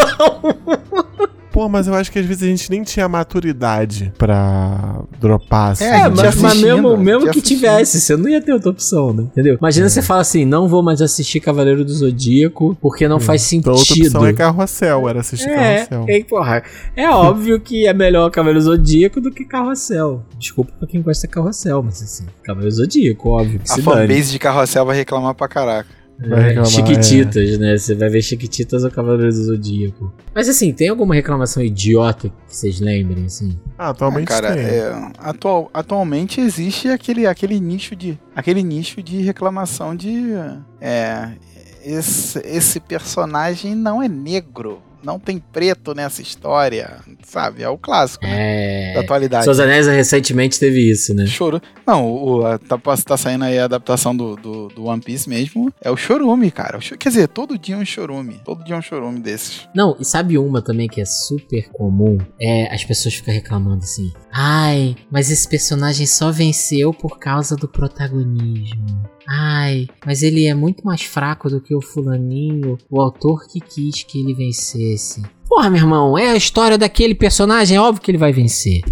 Pô, mas eu acho que às vezes a gente nem tinha maturidade pra dropar assim. É, mas, mas mesmo, mesmo que tivesse, você não ia ter outra opção, né? Entendeu? Imagina é. você fala assim: não vou mais assistir Cavaleiro do Zodíaco porque não hum. faz sentido. Então, outra opção é Carrossel, era assistir é, Carrossel. É, porra, é óbvio que é melhor Cavaleiro do Zodíaco do que Carrossel. Desculpa pra quem gosta de Carrossel, mas assim, Cavaleiro do Zodíaco, óbvio. Que a fanbase de Carrossel vai reclamar pra caraca. É, Chiquititas, é. né? Você vai ver Chiquititas ou Cavaleiro do Zodíaco. Mas assim, tem alguma reclamação idiota que vocês lembrem, assim? Ah, atualmente ah, cara, tem. É, atual, atualmente existe aquele, aquele nicho de aquele nicho de reclamação de é, esse, esse personagem não é negro não tem preto nessa história, sabe? É o clássico, né? É... Da atualidade. Seus Anéis recentemente teve isso, né? Choro. Não, o, a, tá, tá saindo aí a adaptação do, do, do, One Piece mesmo. É o chorume, cara. O, quer dizer, todo dia é um chorume. Todo dia é um chorume desses. Não, e sabe uma também que é super comum? É as pessoas ficam reclamando assim. Ai, mas esse personagem só venceu por causa do protagonismo. Ai, mas ele é muito mais fraco do que o fulaninho, o autor que quis que ele vencesse. Porra, meu irmão, é a história daquele personagem, é óbvio que ele vai vencer.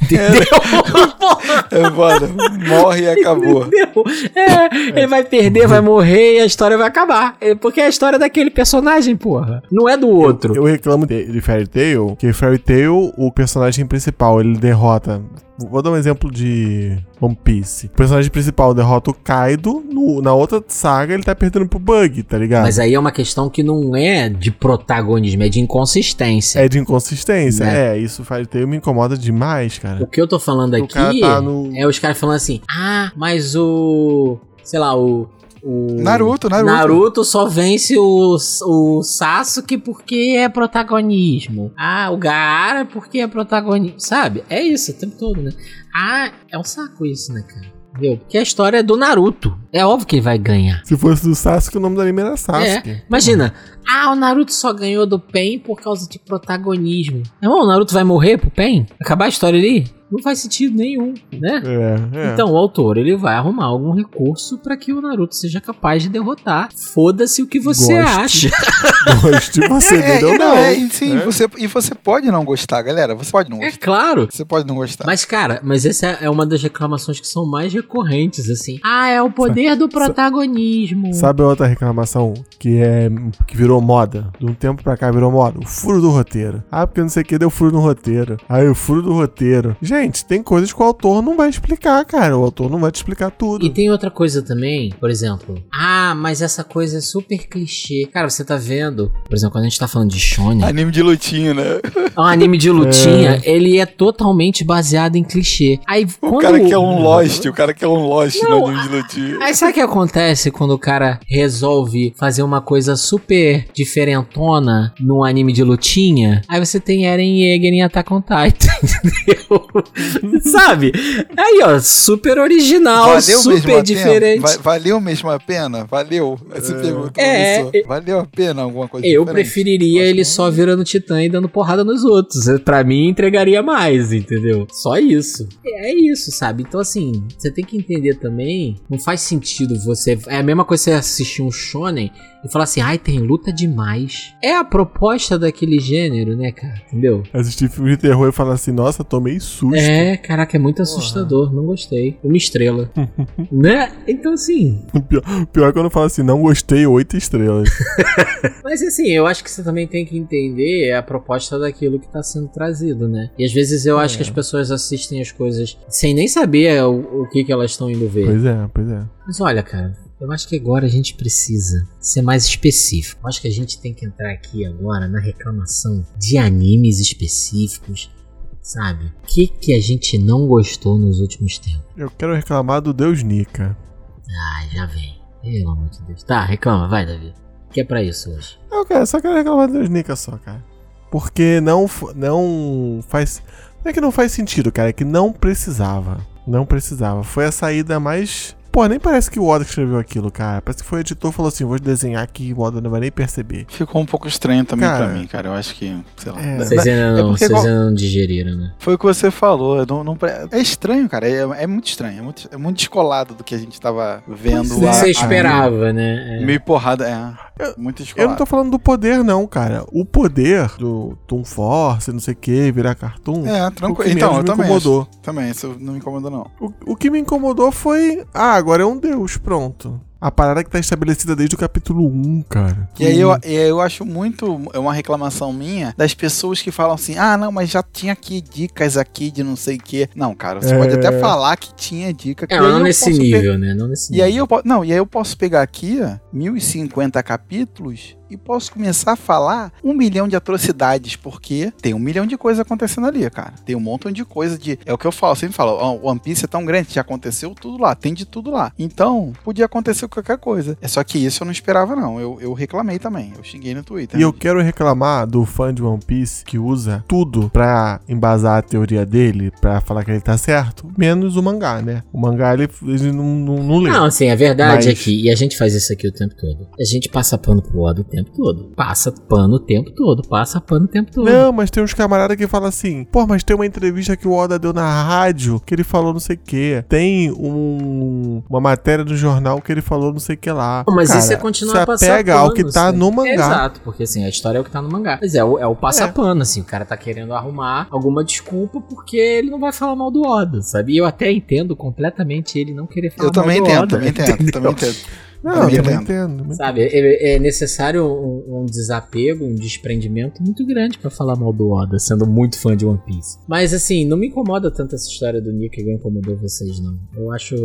Entendeu? É, mano, morre e acabou. Entendeu? É, ele vai perder, vai morrer e a história vai acabar. É, porque é a história daquele personagem, porra. Não é do outro. Eu, eu reclamo de, de Fairy Tail, que Fairy Tail, o personagem principal, ele derrota Vou dar um exemplo de One Piece. O personagem principal derrota o Kaido, no, na outra saga ele tá perdendo pro Bug, tá ligado? Mas aí é uma questão que não é de protagonismo, é de inconsistência. É de inconsistência, né? é. Isso faz ter me incomoda demais, cara. O que eu tô falando o aqui tá no... é os caras falando assim: ah, mas o. Sei lá, o o Naruto, Naruto. Naruto só vence o, o Sasuke porque é protagonismo. Ah, o Gaara porque é protagonismo. Sabe? É isso o tempo todo, né? Ah, é um saco isso, né, cara? Entendeu? Porque a história é do Naruto. É óbvio que ele vai ganhar. Se fosse do Sasuke, o nome do anime era Sasuke. É. Imagina. Ah, o Naruto só ganhou do Pen por causa de protagonismo. Irmão, o Naruto vai morrer pro Pen? Acabar a história ali? Não faz sentido nenhum, né? É, é. Então o autor ele vai arrumar algum recurso para que o Naruto seja capaz de derrotar. Foda-se o que você Goste. acha. Goste você é, não. não é, sim, é. Você, e você pode não gostar, galera. Você pode não é gostar. É claro. Você pode não gostar. Mas cara, mas essa é uma das reclamações que são mais recorrentes assim. Ah, é o poder do protagonismo. Sabe outra reclamação que é que virou moda? De um tempo para cá virou moda. O furo do roteiro. Ah, porque não sei o que deu furo no roteiro. Aí o furo do roteiro. Gente, Gente, tem coisas que o autor não vai explicar, cara. O autor não vai te explicar tudo. E tem outra coisa também, por exemplo. Ah, mas essa coisa é super clichê. Cara, você tá vendo, por exemplo, quando a gente tá falando de shonen... Anime de lutinha, né? Um anime de lutinha, é. ele é totalmente baseado em clichê. Aí, o quando... cara que é um Lost, o cara que é um Lost não, no anime de lutinha. Aí sabe o que acontece quando o cara resolve fazer uma coisa super diferentona no anime de lutinha? Aí você tem Eren Yeager em Attack on Titan, entendeu? Sabe? Aí, ó, super original, valeu super diferente. valeu mesmo a pena? Valeu? Você perguntou é, isso. Valeu a pena alguma coisa Eu diferente? preferiria ele só virando titã e dando porrada nos outros. Pra mim, entregaria mais, entendeu? Só isso. É isso, sabe? Então, assim, você tem que entender também, não faz sentido você... É a mesma coisa você assistir um shonen e falar assim, ai, tem luta demais. É a proposta daquele gênero, né, cara? Entendeu? Assistir filme de terror e falar assim, nossa, tomei susto. É, caraca, é muito assustador, Porra. não gostei. Uma estrela. né? Então, assim. Pior, pior é quando fala assim, não gostei, oito estrelas. Mas assim, eu acho que você também tem que entender a proposta daquilo que tá sendo trazido, né? E às vezes eu é. acho que as pessoas assistem as coisas sem nem saber o, o que, que elas estão indo ver. Pois é, pois é. Mas olha, cara, eu acho que agora a gente precisa ser mais específico. Eu acho que a gente tem que entrar aqui agora na reclamação de animes específicos, sabe? O que, que a gente não gostou nos últimos tempos? Eu quero reclamar do Deus Nika. Ah, já vem. Pelo amor de Deus. Tá, reclama, vai, Davi. Que é pra isso hoje? Eu quero, só quero reclamar do Deus Nika só, cara. Porque não, não faz. Não é que não faz sentido, cara, é que não precisava. Não precisava. Foi a saída mais Pô, nem parece que o Oda escreveu aquilo, cara. Parece que foi o editor e falou assim: vou desenhar aqui e o Oda não vai nem perceber. Ficou um pouco estranho também cara, pra mim, cara. Eu acho que, sei lá. É, vocês ainda é não, é vocês ainda não digeriram, né? Foi o que você falou. Não, não, é estranho, cara. É, é, muito estranho. É muito, é muito descolado do que a gente tava vendo lá. Você esperava, né? É. Meio porrada, é. Eu, muito descolado. Eu não tô falando do poder, não, cara. O poder do Toon Force, não sei o que, virar cartoon. É, tranquilo. Então, eu também. Incomodou. Acho, também, isso não me incomodou, não. O, o que me incomodou foi. Ah, agora é um deus, pronto a parada que tá estabelecida desde o capítulo 1, cara. E aí eu, eu acho muito. É uma reclamação minha das pessoas que falam assim: ah, não, mas já tinha aqui dicas aqui de não sei o quê. Não, cara, você é... pode até falar que tinha dica. É, não nesse nível, né? Não nesse e nível. aí eu Não, e aí eu posso pegar aqui, ó, 1050 capítulos e posso começar a falar um milhão de atrocidades, porque tem um milhão de coisas acontecendo ali, cara. Tem um montão de coisa de. É o que eu falo, sempre falo, o One Piece é tão grande, já aconteceu tudo lá, tem de tudo lá. Então, podia acontecer qualquer coisa. É só que isso eu não esperava, não. Eu, eu reclamei também. Eu xinguei no Twitter. E eu quero reclamar do fã de One Piece que usa tudo pra embasar a teoria dele, pra falar que ele tá certo, menos o mangá, né? O mangá ele, ele não, não, não lê. Não, assim, a verdade Mas... é que, e a gente faz isso aqui o tempo todo. A gente passa pano pro Oda o tempo todo. Passa pano o tempo todo, passa pano o tempo todo. Não, mas tem uns camaradas que falam assim: pô, mas tem uma entrevista que o Oda deu na rádio que ele falou não sei o que. Tem um, uma matéria no jornal que ele falou não sei o que lá. Mas Cara, isso é continuar passando. pega ao que tá assim. no mangá. Exato, porque assim, a história é o que tá no mangá. Mas é o, é o passapano, é. assim. O cara tá querendo arrumar alguma desculpa porque ele não vai falar mal do Oda, sabe? E eu até entendo completamente ele não querer falar eu mal do Oda. Eu também entendo, também entendo, também entendo. Não, eu entendo. entendo. Sabe, é, é necessário um, um, desapego, um desprendimento muito grande para falar mal do Oda, sendo muito fã de One Piece. Mas assim, não me incomoda tanto essa história do Nick igual incomodou vocês, não. Eu acho.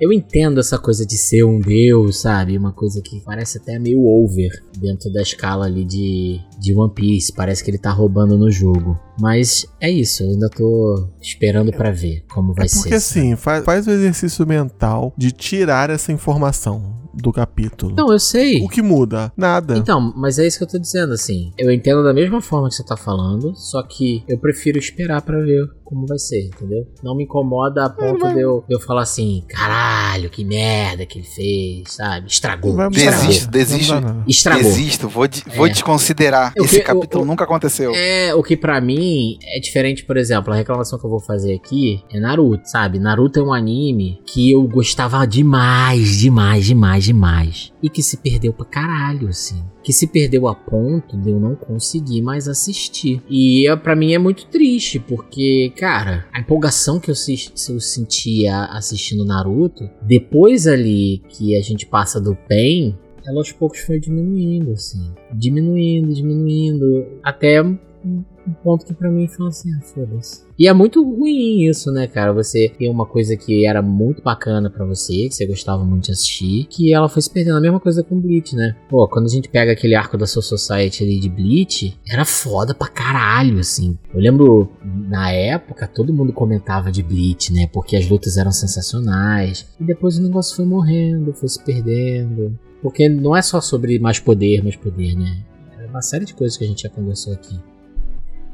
Eu entendo essa coisa de ser um deus, sabe? Uma coisa que parece até meio over dentro da escala ali de, de One Piece. Parece que ele tá roubando no jogo. Mas é isso, eu ainda tô esperando para ver como vai é porque, ser. Porque assim, faz, faz o exercício mental de tirar essa informação do capítulo. Não, eu sei. O que muda? Nada. Então, mas é isso que eu tô dizendo, assim. Eu entendo da mesma forma que você tá falando, só que eu prefiro esperar para ver como vai ser, entendeu? Não me incomoda a ponto de, eu, de eu falar assim, caralho, que merda que ele fez, sabe? Estragou. Desisto, desisto. Estragou. Desisto, vou, de, vou é. desconsiderar. O Esse que, capítulo o, nunca aconteceu. É, o que para mim é diferente, por exemplo, a reclamação que eu vou fazer aqui é Naruto, sabe? Naruto é um anime que eu gostava demais, demais, demais, demais. E que se perdeu pra caralho, assim que se perdeu a ponto de eu não conseguir mais assistir. E é, para mim é muito triste, porque, cara, a empolgação que eu, eu sentia assistindo Naruto, depois ali que a gente passa do Pen, ela aos poucos foi diminuindo, assim. Diminuindo, diminuindo. Até um ponto que pra mim foi assim, ah, foda-se. E é muito ruim isso, né, cara? Você tem uma coisa que era muito bacana para você, que você gostava muito de assistir, que ela foi se perdendo. A mesma coisa com Bleach, né? Pô, quando a gente pega aquele arco da Soul Society ali de Bleach, era foda pra caralho, assim. Eu lembro, na época, todo mundo comentava de Bleach, né? Porque as lutas eram sensacionais. E depois o negócio foi morrendo, foi se perdendo. Porque não é só sobre mais poder, mais poder, né? É uma série de coisas que a gente já conversou aqui.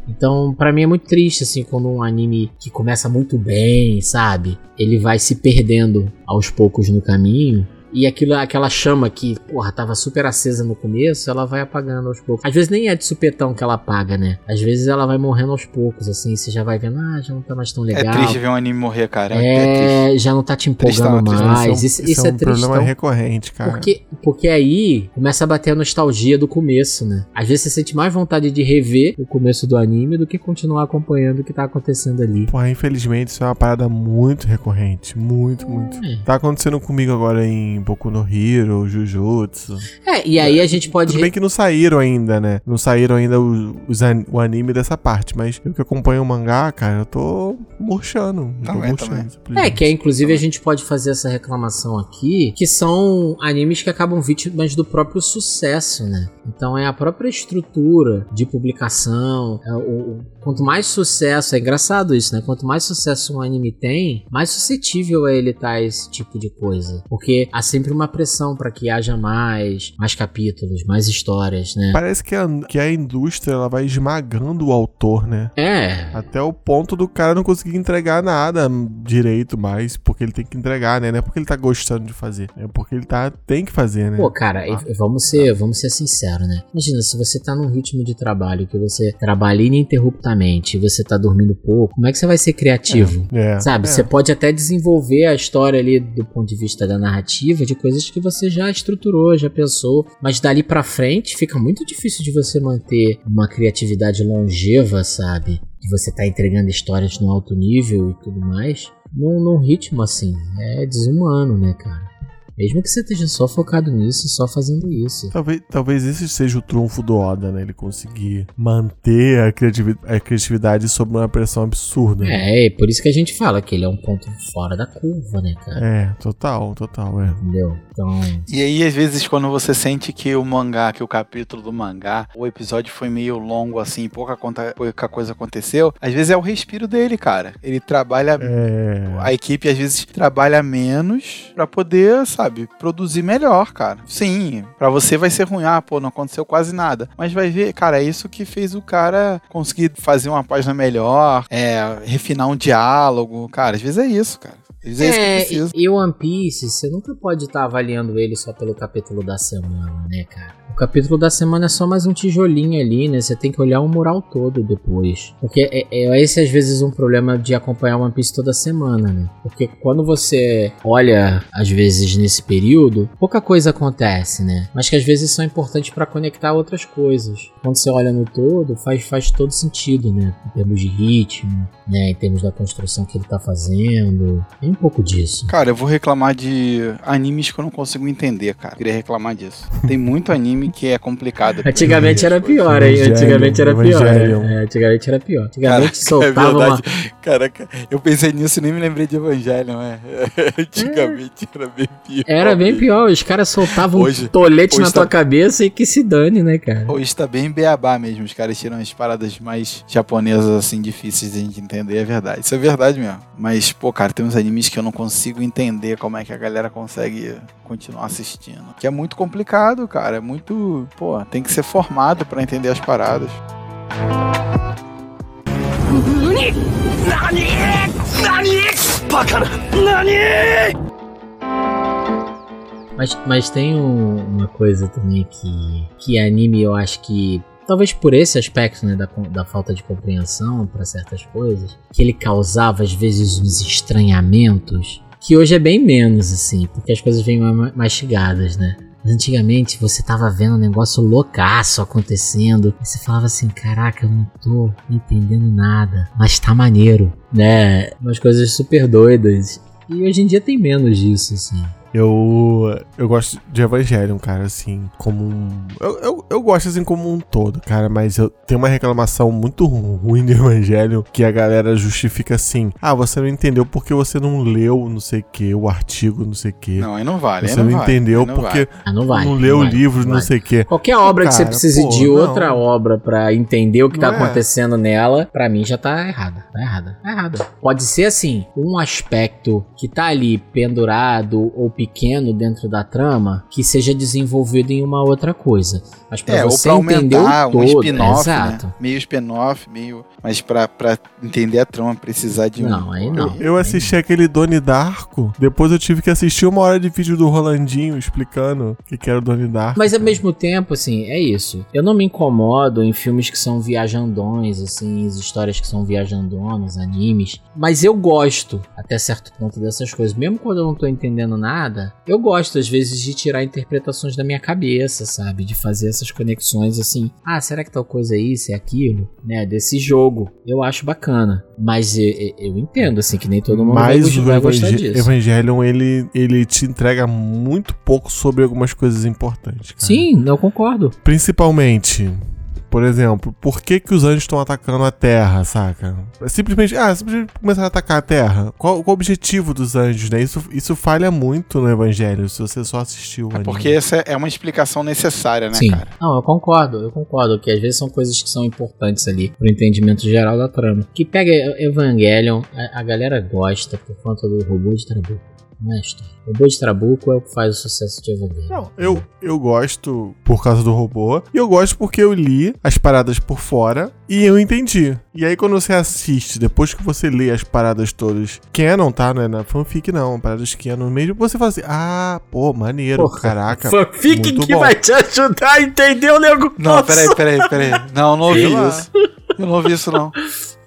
Então, para mim é muito triste assim quando um anime que começa muito bem, sabe? Ele vai se perdendo aos poucos no caminho e aquilo, aquela chama que, porra, tava super acesa no começo, ela vai apagando aos poucos. Às vezes nem é de supetão que ela apaga, né? Às vezes ela vai morrendo aos poucos, assim, você já vai vendo, ah, já não tá mais tão é legal. É triste ver um anime morrer, cara. É, é já não tá te empolgando tristão, mais. Isso, isso, isso, é, um triste. problema recorrente, cara. Porque, porque aí começa a bater a nostalgia do começo, né? Às vezes você sente mais vontade de rever o começo do anime do que continuar acompanhando o que tá acontecendo ali. Pô, infelizmente isso é uma parada muito recorrente. Muito, muito. É. Tá acontecendo comigo agora em Boku no Hero, Jujutsu. É, e aí a gente pode. Tudo bem que não saíram ainda, né? Não saíram ainda os, os o anime dessa parte, mas eu que acompanho o mangá, cara, eu tô murchando. Também, murchando é, que é, inclusive a gente pode fazer essa reclamação aqui, que são animes que acabam vítimas do próprio sucesso, né? Então é a própria estrutura de publicação, é o, quanto mais sucesso, é engraçado isso, né? Quanto mais sucesso um anime tem, mais suscetível é ele estar tá a esse tipo de coisa. Porque a sempre uma pressão para que haja mais, mais capítulos, mais histórias, né? Parece que a, que a indústria ela vai esmagando o autor, né? É. Até o ponto do cara não conseguir entregar nada direito mais, porque ele tem que entregar, né? Não é porque ele tá gostando de fazer, é porque ele tá tem que fazer, né? Pô, cara, ah. vamos ser, vamos ser sinceros, né? Imagina se você tá num ritmo de trabalho que você trabalha ininterruptamente, e você tá dormindo pouco, como é que você vai ser criativo? É, é, Sabe? É. Você pode até desenvolver a história ali do ponto de vista da narrativa de coisas que você já estruturou, já pensou, mas dali para frente fica muito difícil de você manter uma criatividade longeva, sabe? De você tá entregando histórias no alto nível e tudo mais, num, num ritmo assim, é desumano, né, cara? Mesmo que você esteja só focado nisso, só fazendo isso. Talvez, talvez esse seja o trunfo do Oda, né? Ele conseguir manter a criatividade, a criatividade sob uma pressão absurda. É, é, por isso que a gente fala que ele é um ponto fora da curva, né, cara? É, total, total, é. Entendeu? Então. E aí, às vezes, quando você sente que o mangá, que o capítulo do mangá, o episódio foi meio longo, assim, pouca, conta, pouca coisa aconteceu, às vezes é o respiro dele, cara. Ele trabalha. É... A equipe, às vezes, trabalha menos para poder, sabe? Sabe, produzir melhor, cara. Sim, para você vai ser ruim, ah, pô, não aconteceu quase nada. Mas vai ver, cara, é isso que fez o cara conseguir fazer uma página melhor, é, refinar um diálogo, cara, às vezes é isso, cara. Às vezes é, é isso e, e One Piece, você nunca pode estar tá avaliando ele só pelo capítulo da semana, né, cara? O capítulo da semana é só mais um tijolinho ali, né? Você tem que olhar o mural todo depois. Porque é, é esse às vezes um problema de acompanhar One Piece toda semana, né? Porque quando você olha, às vezes, nesse período, pouca coisa acontece, né? Mas que às vezes são importantes para conectar outras coisas. Quando você olha no todo, faz, faz todo sentido, né? Em termos de ritmo, né? Em termos da construção que ele tá fazendo. Tem um pouco disso. Cara, eu vou reclamar de animes que eu não consigo entender, cara. queria reclamar disso. Tem muito anime que é complicado. Antigamente era pior, hein? Antigamente era pior. É, antigamente era pior. Antigamente é soltava é uma... Caraca, eu pensei nisso e nem me lembrei de Evangelion, é. Antigamente era bem pior. Era bem pior, os caras soltavam hoje, um tolete na tá... tua cabeça e que se dane, né, cara? Hoje tá bem beabá mesmo, os caras tiram as paradas mais japonesas, assim, difíceis de a gente entender, é verdade. Isso é verdade mesmo. Mas, pô, cara, tem uns animes que eu não consigo entender como é que a galera consegue continuar assistindo. Que é muito complicado, cara, é muito. Pô, tem que ser formado para entender as paradas. Mas, mas tem um, uma coisa também que, que anime eu acho que talvez por esse aspecto né, da, da falta de compreensão para certas coisas, que ele causava às vezes uns estranhamentos, que hoje é bem menos assim, porque as coisas vêm mastigadas, né? Antigamente você tava vendo um negócio loucaço acontecendo. E você falava assim: caraca, eu não tô entendendo nada. Mas tá maneiro, né? Umas coisas super doidas. E hoje em dia tem menos disso, assim. Eu, eu gosto de Evangelion, cara, assim, como um. Eu, eu, eu, gosto assim como um todo, cara, mas eu tenho uma reclamação muito ruim do Evangelion que a galera justifica assim: ah, você não entendeu porque você não leu não sei o que, o artigo não sei o que. Não, aí não vale. Você não, não vale, entendeu não porque ah, não, vale, não leu o livro não, sei o que. Qualquer obra cara, que você precise pô, de outra obra para entender o que tá é. acontecendo nela, para mim já tá errada. Tá errada. Tá errada. Pode ser assim, um aspecto que tá ali pendurado ou pequeno dentro da trama que seja desenvolvido em uma outra coisa. Mas pra é, você ou pra entender aumentar, todo, um spin-off, né? meio spin-off, meio, mas pra, pra entender a trama precisar de um. Não, aí não. Eu assisti aquele Doni Darko, depois eu tive que assistir uma hora de vídeo do Rolandinho explicando o que, que era o Doni Darko. Mas ao mesmo tempo, assim, é isso. Eu não me incomodo em filmes que são viajandões, assim, histórias que são viajandonas, animes, mas eu gosto até certo ponto dessas coisas, mesmo quando eu não tô entendendo nada nada, eu gosto às vezes de tirar interpretações da minha cabeça, sabe? De fazer essas conexões assim. Ah, será que tal coisa é isso, é aquilo? Né? Desse jogo. Eu acho bacana. Mas eu, eu entendo, assim, que nem todo mundo Mas vai, vai gostar disso. Evangelion, ele, ele te entrega muito pouco sobre algumas coisas importantes. Cara. Sim, eu concordo. Principalmente por exemplo, por que, que os anjos estão atacando a Terra, saca? É simplesmente, ah, simplesmente começar a atacar a Terra. Qual, qual, o objetivo dos anjos, né? Isso, isso falha muito no Evangelho, se você só assistiu. É porque essa é uma explicação necessária, né, Sim. cara? Não, eu concordo, eu concordo, que às vezes são coisas que são importantes ali pro entendimento geral da trama. Que pega Evangelion, a, a galera gosta por conta do robô de Trabuco. É história. O robô de Trabuco é o que faz o sucesso de Evangelion. Não, eu, eu gosto por causa do robô. E eu gosto porque eu li as paradas por fora e eu entendi. E aí quando você assiste, depois que você lê as paradas todas canon, tá? Não é na fanfic não, paradas canon mesmo, você fala assim, ah, pô, maneiro, Porra, caraca. Fanfic que bom. vai te ajudar a entender o negócio. Não, peraí, peraí, peraí. Não, não ouvi isso. Eu não ouvi isso não.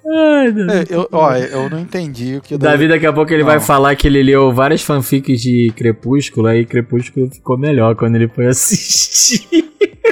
Ai, é, eu, ó, eu não entendi o que o Davi. daqui a pouco ele não. vai falar que ele leu várias fanfics de Crepúsculo, aí Crepúsculo ficou melhor quando ele foi assistir.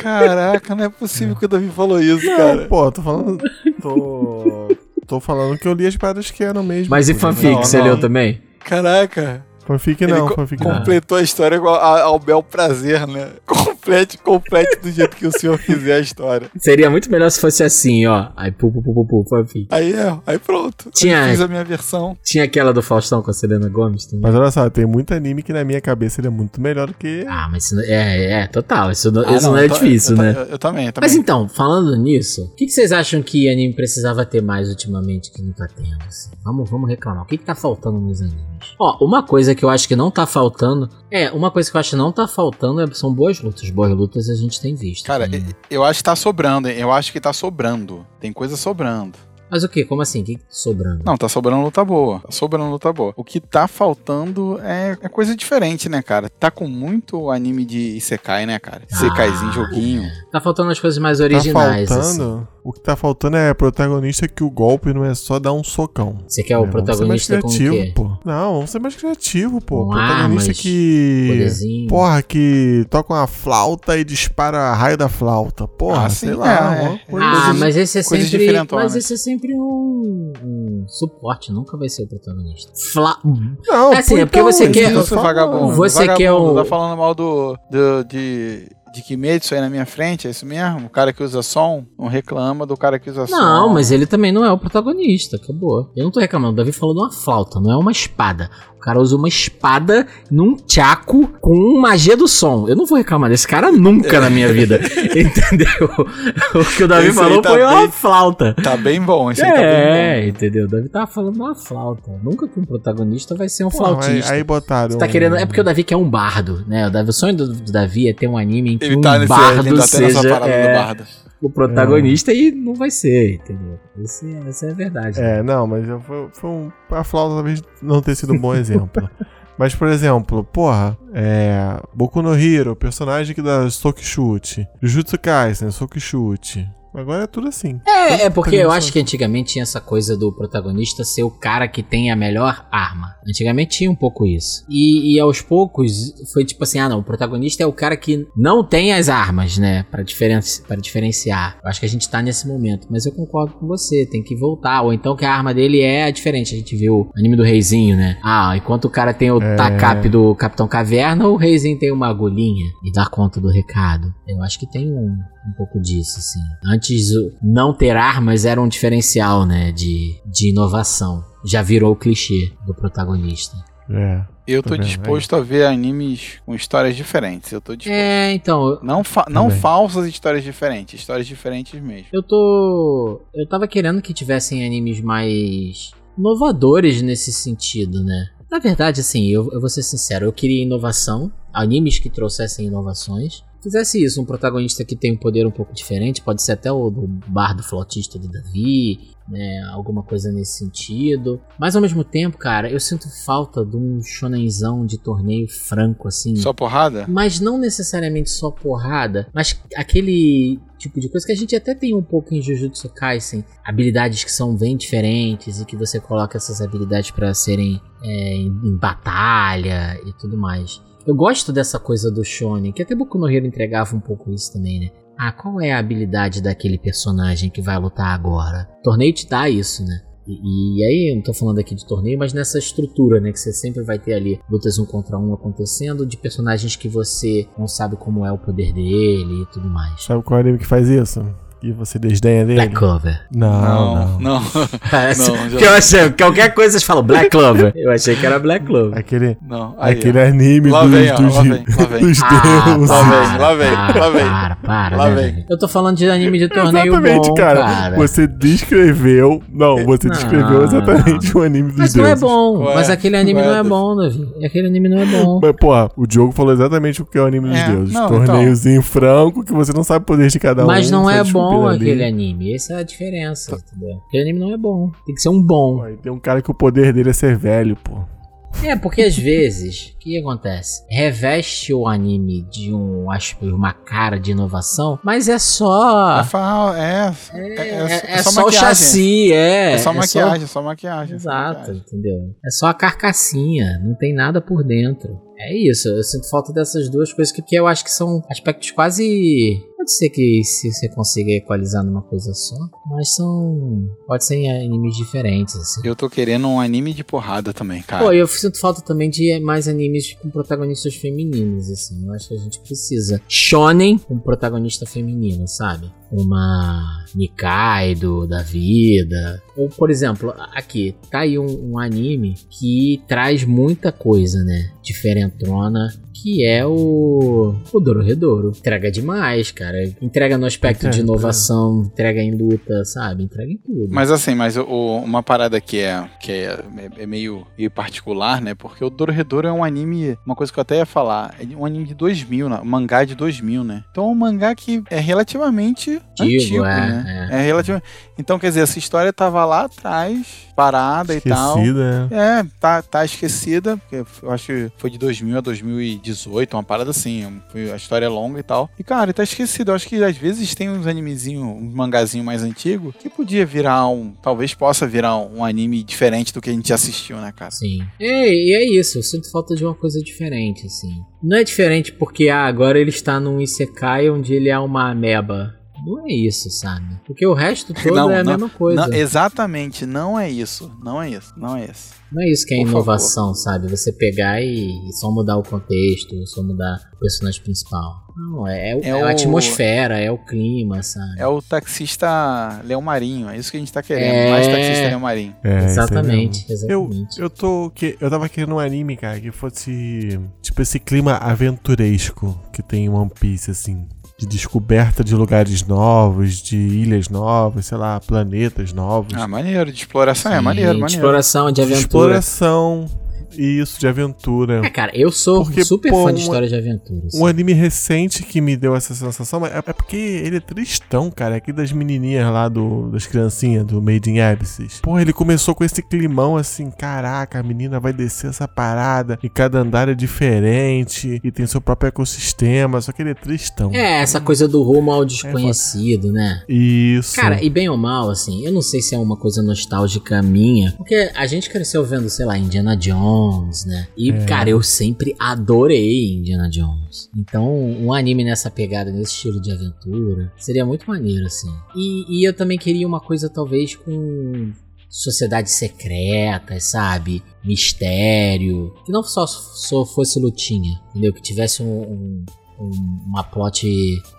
Caraca, não é possível que o Davi falou isso, não, cara. Pô, tô falando. Tô. tô falando que eu li as paradas que eram mesmo. Mas e fanfic, não, você leu também? Caraca. Fanfic não, Ele fanfic completou não. a história ao, ao bel prazer, né? Complete, complete do jeito que o senhor quiser a história. Seria muito melhor se fosse assim, ó. Aí, pu, pu, pu, pu, fanfic. Aí é, aí pronto. Tinha, aí fiz a minha versão. Tinha aquela do Faustão com a Selena Gomes também. Mas olha só, tem muito anime que na minha cabeça ele é muito melhor do que. Ah, mas isso, é, é, total. Isso, não, ah, isso não, não é difícil, eu, né? Eu, eu, também, eu, também, Mas então, falando nisso, o que, que, vocês acham que anime precisava ter mais ultimamente que não tá tendo? Assim? Vamos, vamos reclamar. O que, que tá faltando nos animes? Ó, uma coisa que eu acho que não tá faltando. É, uma coisa que eu acho que não tá faltando é, são boas lutas. Boas lutas a gente tem visto. Cara, tem... eu acho que tá sobrando. Eu acho que tá sobrando. Tem coisa sobrando. Mas o que? Como assim? O que, tá sobrando? Não, tá sobrando luta boa. Tá sobrando luta boa. O que tá faltando é, é coisa diferente, né, cara? Tá com muito anime de Isekai, né, cara? Isekaizinho, ah, joguinho. Tá faltando as coisas mais originais. Tá faltando. Assim. O que tá faltando é protagonista que o golpe não é só dar um socão. Você quer o é, protagonista vamos ser mais criativo, com o quê? Pô. Não, vamos ser mais criativo, pô. Com protagonista armas, que. Poderzinho. Porra, que toca uma flauta e dispara raio da flauta. Porra, ah, sei sim, lá. É, é. Ah, mas esse é sempre. Mas esse é sempre um, um, suporte, nunca vai ser o protagonista. Fla... Não, é assim, é porque você quer. Vagabundo, você vagabundo, quer o. Tá falando mal do, do de de Kimetsu aí na minha frente, é isso mesmo? O cara que usa som não reclama do cara que usa som. Não, mas ele também não é o protagonista, acabou. Eu não tô reclamando, o Davi falou de uma flauta, não é uma espada cara usa uma espada num tchaco com magia do som. Eu não vou reclamar desse cara nunca na minha vida. entendeu? O que o Davi esse falou tá foi bem, uma flauta. Tá bem bom, esse é, aí tá bem bom. É, entendeu? O Davi tava falando uma flauta. Nunca que um protagonista vai ser um Pô, flautista. Aí, aí botaram. Você tá querendo. É porque o Davi quer um bardo, né? O, Davi, o sonho do, do Davi é ter um anime em que ele um tá nesse, bardo ele tá seja. É, do bardo o protagonista é. e não vai ser, entendeu? Esse, essa é a verdade. É, né? não, mas foi, foi um, a flauta talvez não ter sido um bom exemplo. Mas, por exemplo, porra, é. Boku no Hero, personagem que dá soco chute. Jujutsu Kaisen, soco chute. Agora é tudo assim. É, é porque eu acho que antigamente tinha essa coisa do protagonista ser o cara que tem a melhor arma. Antigamente tinha um pouco isso. E, e aos poucos foi tipo assim: ah, não, o protagonista é o cara que não tem as armas, né? Pra, diferenci pra diferenciar. Eu acho que a gente tá nesse momento. Mas eu concordo com você, tem que voltar. Ou então que a arma dele é diferente. A gente viu o anime do Reizinho, né? Ah, enquanto o cara tem o é... TACAP do Capitão Caverna, o Reizinho tem uma agulhinha e dá conta do recado. Eu acho que tem um, um pouco disso, assim. Antes, não ter armas era um diferencial, né, de, de inovação. Já virou o clichê do protagonista. É. Eu tô, disposto a ver animes com histórias diferentes. Eu tô disposto. É, então. Não, fa não falsas histórias diferentes, histórias diferentes mesmo. Eu tô. Eu tava querendo que tivessem animes mais inovadores nesse sentido, né? Na verdade, assim, eu, eu vou ser sincero, eu queria inovação, animes que trouxessem inovações fizesse isso, um protagonista que tem um poder um pouco diferente, pode ser até o do bardo flautista do Davi, né, alguma coisa nesse sentido. Mas ao mesmo tempo, cara, eu sinto falta de um shonenzão de torneio franco, assim. Só porrada? Mas não necessariamente só porrada, mas aquele tipo de coisa que a gente até tem um pouco em Jujutsu Kaisen, habilidades que são bem diferentes e que você coloca essas habilidades para serem é, em, em batalha e tudo mais. Eu gosto dessa coisa do shonen, que até Boku no Hero entregava um pouco isso também, né? Ah, qual é a habilidade daquele personagem que vai lutar agora? torneio te dá isso, né? E, e, aí, não tô falando aqui de torneio, mas nessa estrutura, né? Que você sempre vai ter ali lutas um contra um acontecendo de personagens que você não sabe como é o poder dele e tudo mais. Sabe qual é o anime que faz isso? E você desdenha dele? Black Clover. Não, não. Não, não. não Porque eu achei, qualquer coisa vocês falam Black Clover. Eu achei que era Black Clover. Aquele, Não, aí, aquele ó. anime Lá dos, vem, ó, dos, lá vem, lá vem. dos Ah, deuses. Lá vem, lá vem, para, lá vem. Para, para, Lá né, vem. Eu tô falando de anime de torneio Exatamente, bom, cara. cara. Você descreveu. Não, você Não, descreveu exatamente o anime dos Mas não é deuses. bom. Ué, mas aquele anime ué, não é Deus. bom, Davi. Aquele anime não é bom. Mas, porra, o Diogo falou exatamente o que é o anime dos É, deuses. não, Torneiozinho franco que você não sabe o poder de cada um. Mas não é desculpa bom ali. aquele anime. Essa é a diferença, entendeu? Aquele anime não é bom. Tem que ser um bom. Pô, Tem um cara que o poder dele é ser velho, pô. É, porque às vezes, o que acontece? Reveste o anime de um, acho que uma cara de inovação, mas é só. É, é, É, é, é- é é só só o chassi, é. É só maquiagem, é só maquiagem. só Exato, maquiagem. entendeu? É só a carcassinha, não tem nada por dentro. É isso, eu sinto falta dessas duas coisas que, que eu acho que são aspectos quase. Pode ser que se você consiga equalizar numa coisa só, mas são. Pode ser em animes diferentes, assim. Eu tô querendo um anime de porrada também, cara. Pô, eu sinto falta também de mais animes com protagonistas femininos, assim. Eu acho que a gente precisa. Shonen com protagonista feminino, sabe? Uma Nikaido da vida. Ou, por exemplo, aqui, tá aí um, um anime que traz muita coisa, né? Diferentona. Que é o. O Dororedoro. Entrega demais, cara. Entrega no aspecto de Entrega. inovação, entrega em luta, sabe? Entrega em tudo. Mas assim, mas o- uma parada que é que é, é meio, meio particular, né? Porque o Dororedoro é um anime, uma coisa que eu até ia falar, é um anime de 2000, né? um mangá de 2000, né? Então é um mangá que é relativamente Antigo, antigo, é, né? É. relativamente. Então quer dizer, essa história tava lá atrás, parada e tal. Esquecida, né? É, tá, tá esquecida, porque eu acho que foi de 2000 a 2018, uma parada assim, foi, a história é longa e tal. E, cara, tá esquecido. Eu acho que às vezes tem uns animezinhos, uns mangazinhos mais antigos, que podia virar um, talvez possa virar um, um anime diferente do que a gente já assistiu, né, cara? Sim. É, e é isso, eu sinto falta de uma coisa diferente, assim. Não é diferente porque ah, agora ele está num Isekai onde ele é uma ameba. Não é isso, sabe? Porque o resto todo Não, é a não, mesma coisa. Não, exatamente, não é isso. Não é isso, não é isso. Não é isso que é Por inovação, sabe? Você pegar e, e só mudar o contexto, só mudar o personagem principal. Não, é, é, É é a o- atmosfera, é o clima, sabe? É o taxista Leão Marinho, é isso que a gente tá querendo. É. Mais taxista Leão Marinho. É, exatamente, mesmo. Eu, exatamente. eu tô. Que, eu tava querendo um anime, cara, que fosse. Tipo esse clima aventuresco que tem em One Piece, assim. De descoberta de lugares novos, de ilhas novas, sei lá, planetas novos. Ah, maneiro, de exploração é Sim, maneiro, de maneiro. exploração, de de aventura. exploração. Isso, de aventura. É, cara, eu sou Porque, super pô, fã de história de aventura. assim. Um anime recente que me deu essa sensação mas é é porque ele é tristão, cara. É aqui das menininhas lá, do, das criancinhas do Made in Abysses. Porra, ele começou com esse climão assim: caraca, a menina vai descer essa parada e cada andar é diferente e tem seu próprio ecossistema. Só que ele é tristão. É, essa coisa do rumo ao desconhecido, né? Isso. Cara, e bem ou mal, assim, eu não sei se é uma coisa nostálgica minha, porque a gente cresceu vendo, sei lá, Indiana Jones, né? E, É. cara, eu sempre adorei Indiana Jones. Então, um anime nessa pegada, nesse estilo de aventura, seria muito maneiro, assim. E, e eu também queria uma coisa, talvez, com sociedades secretas, sabe? Mistério. Que não só, só fosse lutinha, entendeu? Que tivesse um, um- uma plot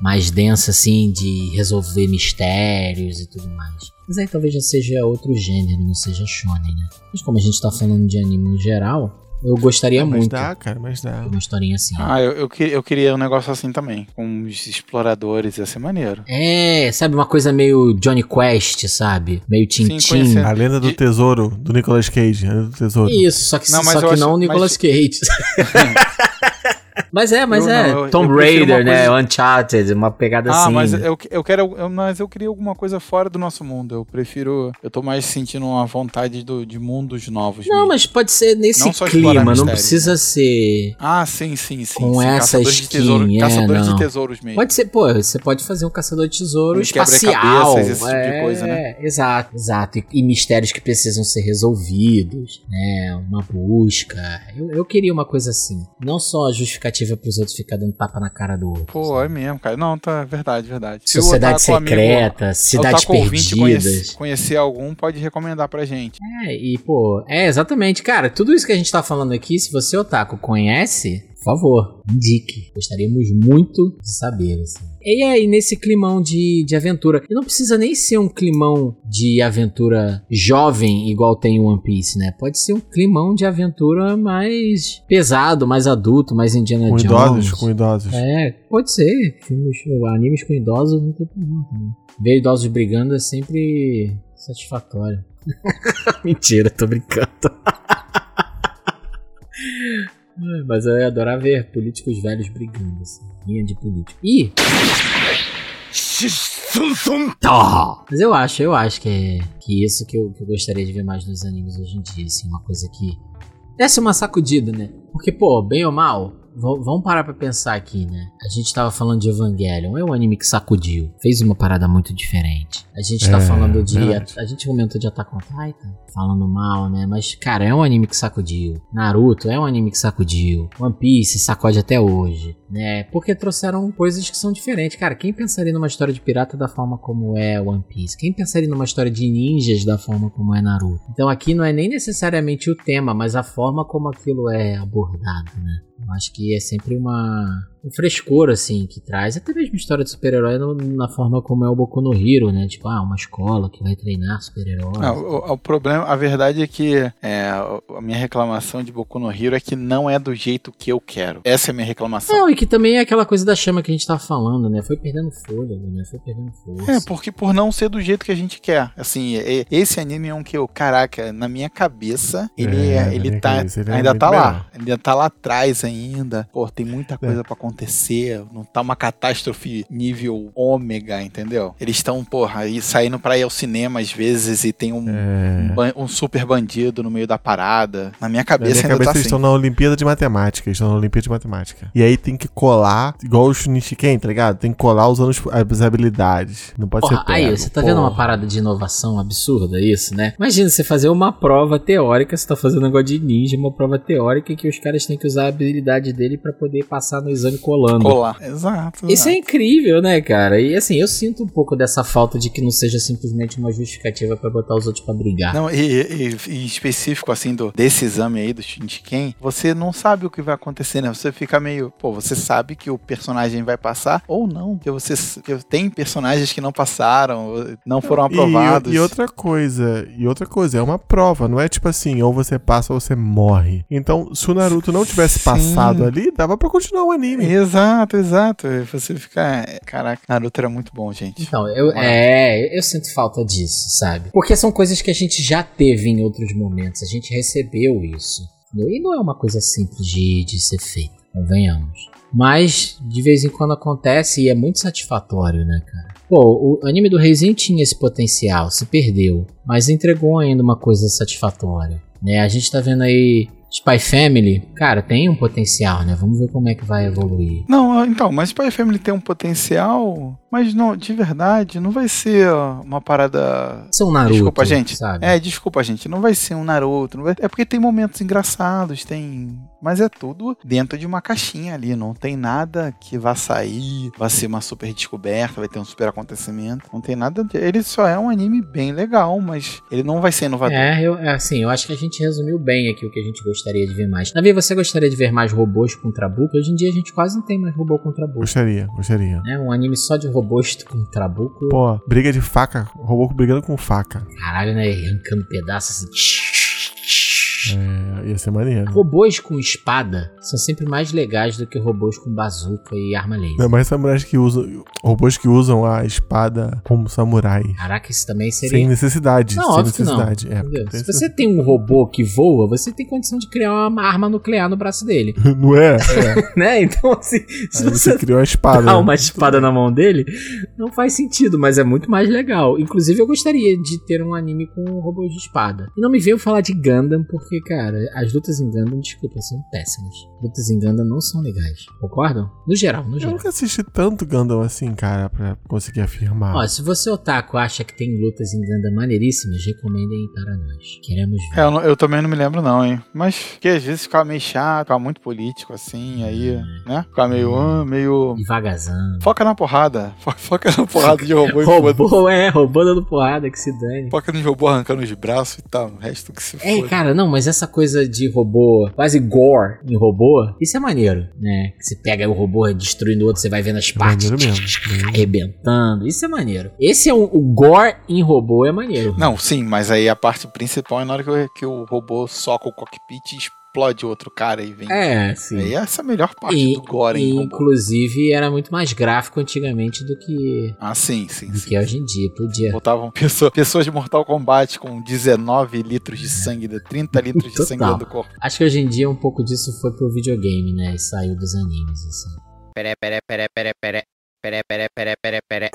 mais densa, assim, de resolver mistérios e tudo mais. Mas aí talvez já seja outro gênero, não seja shonen, né? Mas como a gente tá falando de anime no geral, eu gostaria Ah, mas muito dá, cara, mas dá. de uma historinha assim. Ah, eu, eu, eu queria um negócio assim também, com os exploradores, ia ser maneiro. É, sabe, uma coisa meio Johnny Quest, sabe? Meio Tintin. A lenda do tesouro, do Nicolas Cage. A lenda do tesouro. Isso, só que Não, mas só que acho- não o mas- Nicolas Cage. mas é, mas Eu é. não, eu- Tomb eu Raider, né? coisa- Uncharted, uma pegada Ah, assim. mas né? eu, eu quero. eu- mas eu queria alguma coisa fora do nosso mundo. Eu prefiro. Eu tô mais sentindo uma vontade do, de mundos novos. Não, mesmo. mas pode ser nesse Não clima, não mistério, precisa né? ser. Ah, sim, sim, sim. Com sim. essa Caçadores de skin, tesouro, é, Caçadores não. de tesouros mesmo. Pode ser, pô, você pode fazer um caçador de tesouro Um espacial. esse tipo de é, coisa, né? Exato, exato. E, e mistérios que precisam ser resolvidos, né? Uma busca. Eu, eu queria uma coisa assim. Não só a justificativa pros outros ficar dando tapa na cara do outro. Pô, é mesmo, cara. Não, tá, verdade, verdade. Se Sociedade amigo- secreta, se o cidades perdidas. conhece- conhecer algum, pode recomendar pra gente. É, e pô, é exatamente, cara, tudo isso que a gente tá falando aqui, se você, Otaku, conhece, por favor, indique. Gostaríamos muito de saber, assim. E aí, nesse climão de, de aventura. E não precisa nem ser um climão de aventura jovem, igual tem o One Piece, né? Pode ser um climão de aventura mais pesado, mais adulto, mais Indiana com Jones. idosos, com idosos. É, pode ser. Filmes, animes com idosos não tem problema também. Ver idosos brigando é sempre satisfatório. Mentira, tô brincando. Mas eu ia adorar ver políticos velhos brigando, assim. Linha de político. Ih! Mas eu acho, eu acho que é que isso que eu, que eu gostaria de ver mais nos animes hoje em dia, assim, uma coisa que desse uma sacudida, né? Porque, pô, bem ou mal, vamos parar pra pensar aqui, né? A gente tava falando de Evangelion, é um anime que sacudiu, fez uma parada muito diferente. A gente tá É, falando de. A, a gente comentou de Attack on Titan, falando mal, né? Mas, cara, é um anime que sacudiu. Naruto é um anime que sacudiu. One Piece sacode até hoje, né? Porque trouxeram coisas que são diferentes. Cara, quem pensaria numa história de pirata da forma como é One Piece? Quem pensaria numa história de ninjas da forma como é Naruto? Então aqui não é nem necessariamente o tema, mas a forma como aquilo é abordado, né? Acho que é sempre uma um frescor assim que traz, até mesmo história de super-herói na forma como é o Boku no Hero, né? Tipo, ah, uma escola que vai treinar super-heróis. O, o problema, a verdade é que é, a minha reclamação de Boku no Hero é que não é do jeito que eu quero. Essa é a minha reclamação. Não, e que também é aquela coisa da chama que a gente tava falando, né? Foi perdendo fôlego, né? Foi perdendo força. É, porque por não ser do jeito que a gente quer. Assim, é- esse anime é um que eu, caraca, na minha cabeça, ele, É, é- ele tá. cabeça ele é ainda tá lá. melhor. Ainda tá lá atrás ainda. Pô, tem É. muita coisa pra acontecer. Não tá uma catástrofe nível ômega, entendeu? Eles estão, porra, aí saindo pra ir ao cinema às vezes e tem um, É. um um super bandido no meio da parada. Na minha Na cabeça minha ainda cabeça tá eles assim. estão na Olimpíada de Matemática. Eles estão na Olimpíada de Matemática. E aí tem que colar, igual o Shunichiken, tá ligado? Tem que colar usando os- as habilidades. Não pode Porra, ser pego. aí, você tá vendo uma Porra. parada de inovação absurda, isso, né? Imagina você fazer uma prova teórica, você tá fazendo um negócio de ninja, uma prova teórica que os caras têm que usar a habilidade dele pra poder passar no exame colando. Colar. Exato. Isso é incrível, né, cara? E assim, eu sinto um pouco dessa falta de que não seja simplesmente uma justificativa pra botar os outros pra brigar. Não, e, e- e em específico, assim, do, desse exame aí do Shinjiken, você não sabe o que vai acontecer, né? Você fica meio, pô, você sabe que o personagem vai passar ou não, porque você que tem personagens que não passaram, não foram aprovados. E, e outra coisa, e outra coisa, é uma prova, não é tipo assim, ou você passa ou você morre. Então, se o Naruto não tivesse Sim. passado ali, dava pra continuar o anime. Exato, exato. Você fica, caraca, Naruto era muito bom, gente. Então, eu, é, eu sinto falta disso, sabe? Porque são coisas que a gente já teve em outros momentos, a gente recebeu isso. E não é uma coisa simples de, de ser feita, convenhamos. Mas de vez em quando acontece e é muito satisfatório, né, cara? Pô, o anime do Reizinho tinha esse potencial, se perdeu, mas entregou ainda uma coisa satisfatória. Né? A gente tá vendo aí Spy Family, cara, tem um potencial, né? Vamos ver como é que vai evoluir. Não, então, mas Spy Family tem um potencial, mas não, de verdade, não vai ser uma parada São Naruto, Desculpa, gente. sabe? É, desculpa, gente. Não vai ser um Naruto. Vai... É porque tem momentos engraçados, tem. Mas é tudo dentro de uma caixinha ali. Não tem nada que vá sair, vai ser uma super descoberta, vai ter um super acontecimento. Não tem nada. de- Ele só é um anime bem legal, mas ele não vai ser inovador. É, eu, é assim, eu acho que a gente resumiu bem aqui o que a gente gostaria de ver mais. Davi, você gostaria de ver mais robôs com trabuco? Hoje em dia a gente quase não tem mais robô com trabuco. Gostaria, gostaria. Né? Um anime só de robôs com trabuco. Pô, briga de faca, robô brigando com faca. Caralho, né? Arrancando pedaços assim. É, ia ser maneiro. Robôs com espada são sempre mais legais do que robôs com bazuca e arma laser. Não, mas samurais que usam. Robôs que usam a espada como samurai. Caraca, isso também seria. Sem necessidade. Não, sem que não. necessidade. É, Se você tem um robô que voa, você tem condição de criar uma arma nuclear no braço dele. Não é? é. né? Então, assim, se Aí você você criou uma espada. dar uma espada na mão dele, não faz sentido, mas é muito mais legal. Inclusive, eu gostaria de ter um anime com robôs de espada. E não me veio falar de Gundam, porque, cara, as lutas em Gundam, desculpa, são péssimas. Lutas em Gundam não são legais. Concordam? No geral, no Eu geral. nunca assisti tanto Gundam assim, cara, pra conseguir afirmar. Ó, se você, otaku, acha que tem lutas em Gundam maneiríssimas, recomendem para nós. Queremos ver. É, eu, não- eu também não me lembro, não, hein? Mas que às vezes ficava meio chato, ficava muito político, assim, aí, né? Ficava meio. ah, meio. Devagarzão. Foca na porrada. Fo- Foca na porrada de robô e. Robô, é, robô dando porrada, que se dane. Foca nos robôs arrancando os braços e tal. O resto que se É, foda. cara, não, mas mas essa coisa de robô, quase gore em robô, isso é maneiro, né? Você pega o robô destruindo o outro, você vai vendo as partes Maneiro mesmo. arrebentando. Isso é maneiro. Esse é o, o gore em robô, é maneiro. Não, sim, mas aí a parte principal é na hora que o, que o robô soca o cockpit e explode outro cara e vem. É, sim. Aí essa é a melhor parte E, do gore e, inclusive era muito mais gráfico antigamente do que, Ah, sim, sim, do sim. que hoje em dia. Podia. Botavam pessoa- pessoas de Mortal Kombat com 19 litros de sangue, 30 litros de sangue do corpo. Acho que hoje em dia um pouco disso foi pro videogame, né? E saiu dos animes, assim. Pere, pere, pere, pere, pere. Pere, pere, pere, pere, pere.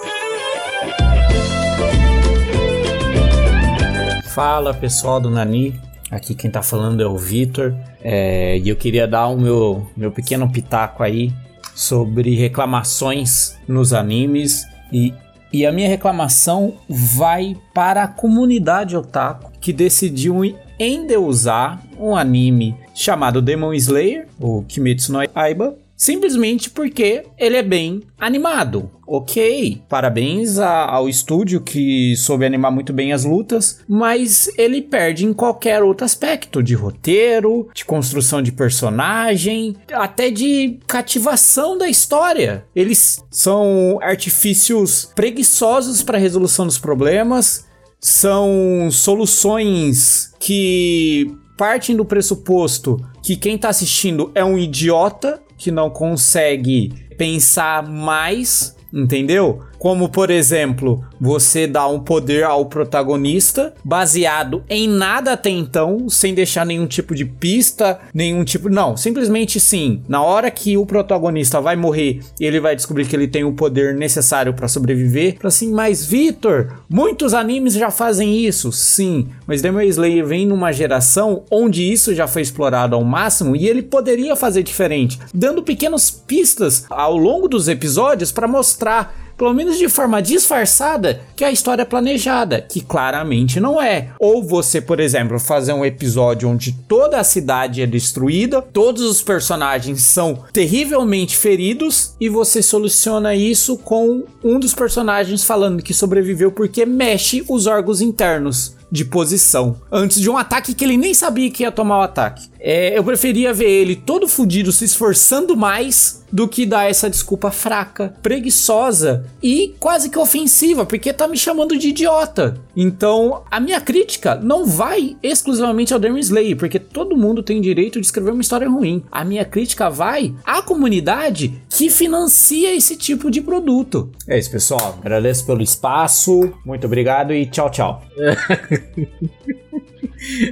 Fala pessoal do Nani, aqui quem tá falando é o Vitor é, e eu queria dar o meu, meu pequeno pitaco aí sobre reclamações nos animes e, e a minha reclamação vai para a comunidade otaku que decidiu endeusar um anime chamado Demon Slayer, o Kimetsu no Aiba, simplesmente porque ele é bem animado. Ok, parabéns a- ao estúdio que soube animar muito bem as lutas, mas ele perde em qualquer outro aspecto de roteiro, de construção de personagem, até de cativação da história. Eles são artifícios preguiçosos para a resolução dos problemas, são soluções que partem do pressuposto que quem tá assistindo é um idiota que não consegue pensar mais, entendeu? Como, por exemplo, você dá um poder ao protagonista baseado em nada até então, sem deixar nenhum tipo de pista, nenhum tipo. Não, simplesmente sim. Na hora que o protagonista vai morrer, ele vai descobrir que ele tem o poder necessário para sobreviver. Fala assim, mas Vitor, muitos animes já fazem isso. Sim, mas Demon Slayer vem numa geração onde isso já foi explorado ao máximo e ele poderia fazer diferente, dando pequenas pistas ao longo dos episódios para mostrar pelo menos de forma disfarçada, que a história é planejada, que claramente não é. Ou você, por exemplo, fazer um episódio onde toda a cidade é destruída, todos os personagens são terrivelmente feridos e você soluciona isso com um dos personagens falando que sobreviveu porque mexe os órgãos internos de posição antes de um ataque que ele nem sabia que ia tomar o ataque. É, eu preferia ver ele todo fudido se esforçando mais do que dar essa desculpa fraca, preguiçosa e quase que ofensiva, porque tá me chamando de idiota. Então, a minha crítica não vai exclusivamente ao Demon Slayer, porque todo mundo tem direito de escrever uma história ruim. A minha crítica vai à comunidade que financia esse tipo de produto. É isso, pessoal. Agradeço pelo espaço. Muito obrigado e tchau, tchau.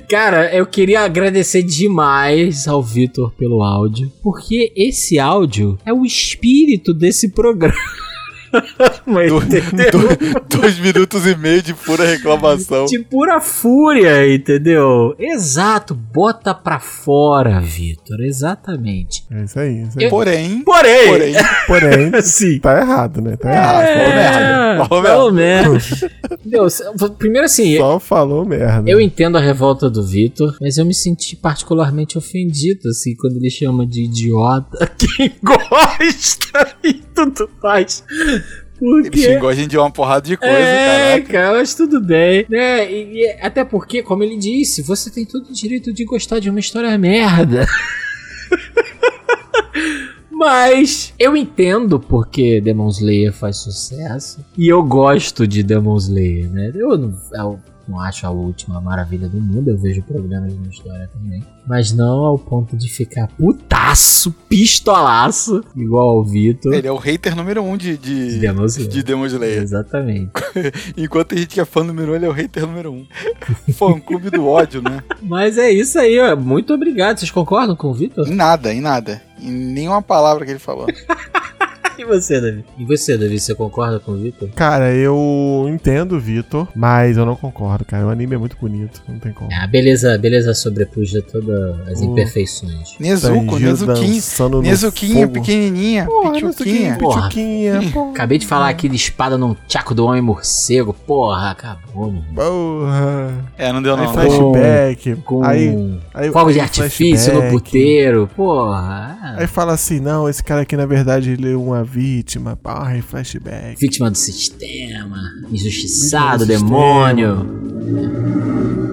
Cara, eu queria agradecer demais ao Vitor pelo áudio, porque esse áudio é o espírito desse programa. Mas, Do- do- dois minutos e meio de pura reclamação. De pura fúria, entendeu? Exato, bota pra fora, Vitor, exatamente. É isso aí. Isso aí. Eu- Porém, Porém, porém, Porém, assim, tá errado, né? Tá É, errado. falou merda, falou falou merda. Entendeu? Primeiro assim, Só falou merda. Eu entendo a revolta do Vitor, mas eu me senti particularmente ofendido, assim, quando ele chama de idiota quem gosta e tudo mais. Ele Porque. xingou a gente de uma porrada de coisa, É, caraca. cara, mas tudo bem. Né? E, e até porque, como ele disse, você tem todo o direito de gostar de uma história merda. Mas eu entendo porque Demon Slayer faz sucesso. E eu gosto de Demon Slayer, né? Eu não, eu não acho a última maravilha do mundo, eu vejo problemas na história também. Mas não ao ponto de ficar putaço, pistolaço, igual ao Vitor. Ele é o hater número um de, de de, Demon Slayer. de Demon Slayer. Exatamente. Enquanto a gente que é fã número um, ele é o hater número um. Fã clube do ódio, né? Mas é isso aí, ó. Muito obrigado. Vocês concordam com o Vitor? Em nada, em nada. Em nenhuma palavra que ele falou. E você, Davi? E você, Davi, você concorda com o Vitor? Cara, eu entendo o Vitor, mas eu não concordo, cara. O anime é muito bonito, não tem como. A beleza, a beleza sobrepuja todas as imperfeições. Nezuko, no Nezuquinha, fogo. pequenininha, Porra, pichuquinha. Nezuquinha, pichuquinha, porra. Acabei de falar aqui de espada num tchaco do homem morcego. Porra, acabou, irmão. Porra. É, não deu não. faz- flashback. Com Aí, aí fogo de artifício no flashback. puteiro. Porra. Aí fala assim, não, esse cara aqui na verdade ele é uma vítima. Porra, e flashback. Vítima do sistema. Injustiçado, do demônio. Porra,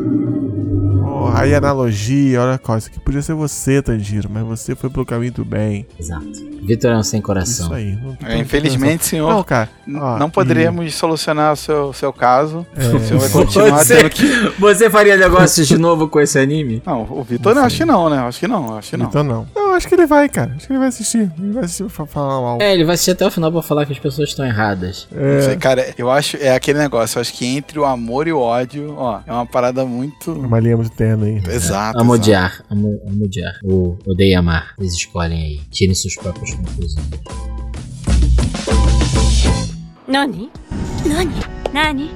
aí analogia, olha só, isso aqui podia ser você, Tanjiro, mas você foi pelo caminho do bem. Exato. Vitor é um sem coração. Isso aí. É, infelizmente, senhor, Não, cara. ó, não poderíamos solucionar o seu, seu caso. É. O senhor vai continuar Você, tendo que. você faria negócios de novo com esse anime? Não, o Vitor não, acho que não, né? Acho que não, acho que não. Então não. Não, acho que ele vai, cara. Acho que ele vai assistir. Ele vai assistir pra falar mal. É, ele vai assistir até o final pra falar que as pessoas estão erradas. Não sei, cara, eu acho, é aquele negócio, eu acho que entre o amor e o ódio, ó, é uma parada muito. Uma linha muito terna aí. Exato. Amo odiar, amo, amo odiar. Ou odeio amar. Vocês escolhem aí. Tirem suas próprias conclusões. Nani? Nani? Nani?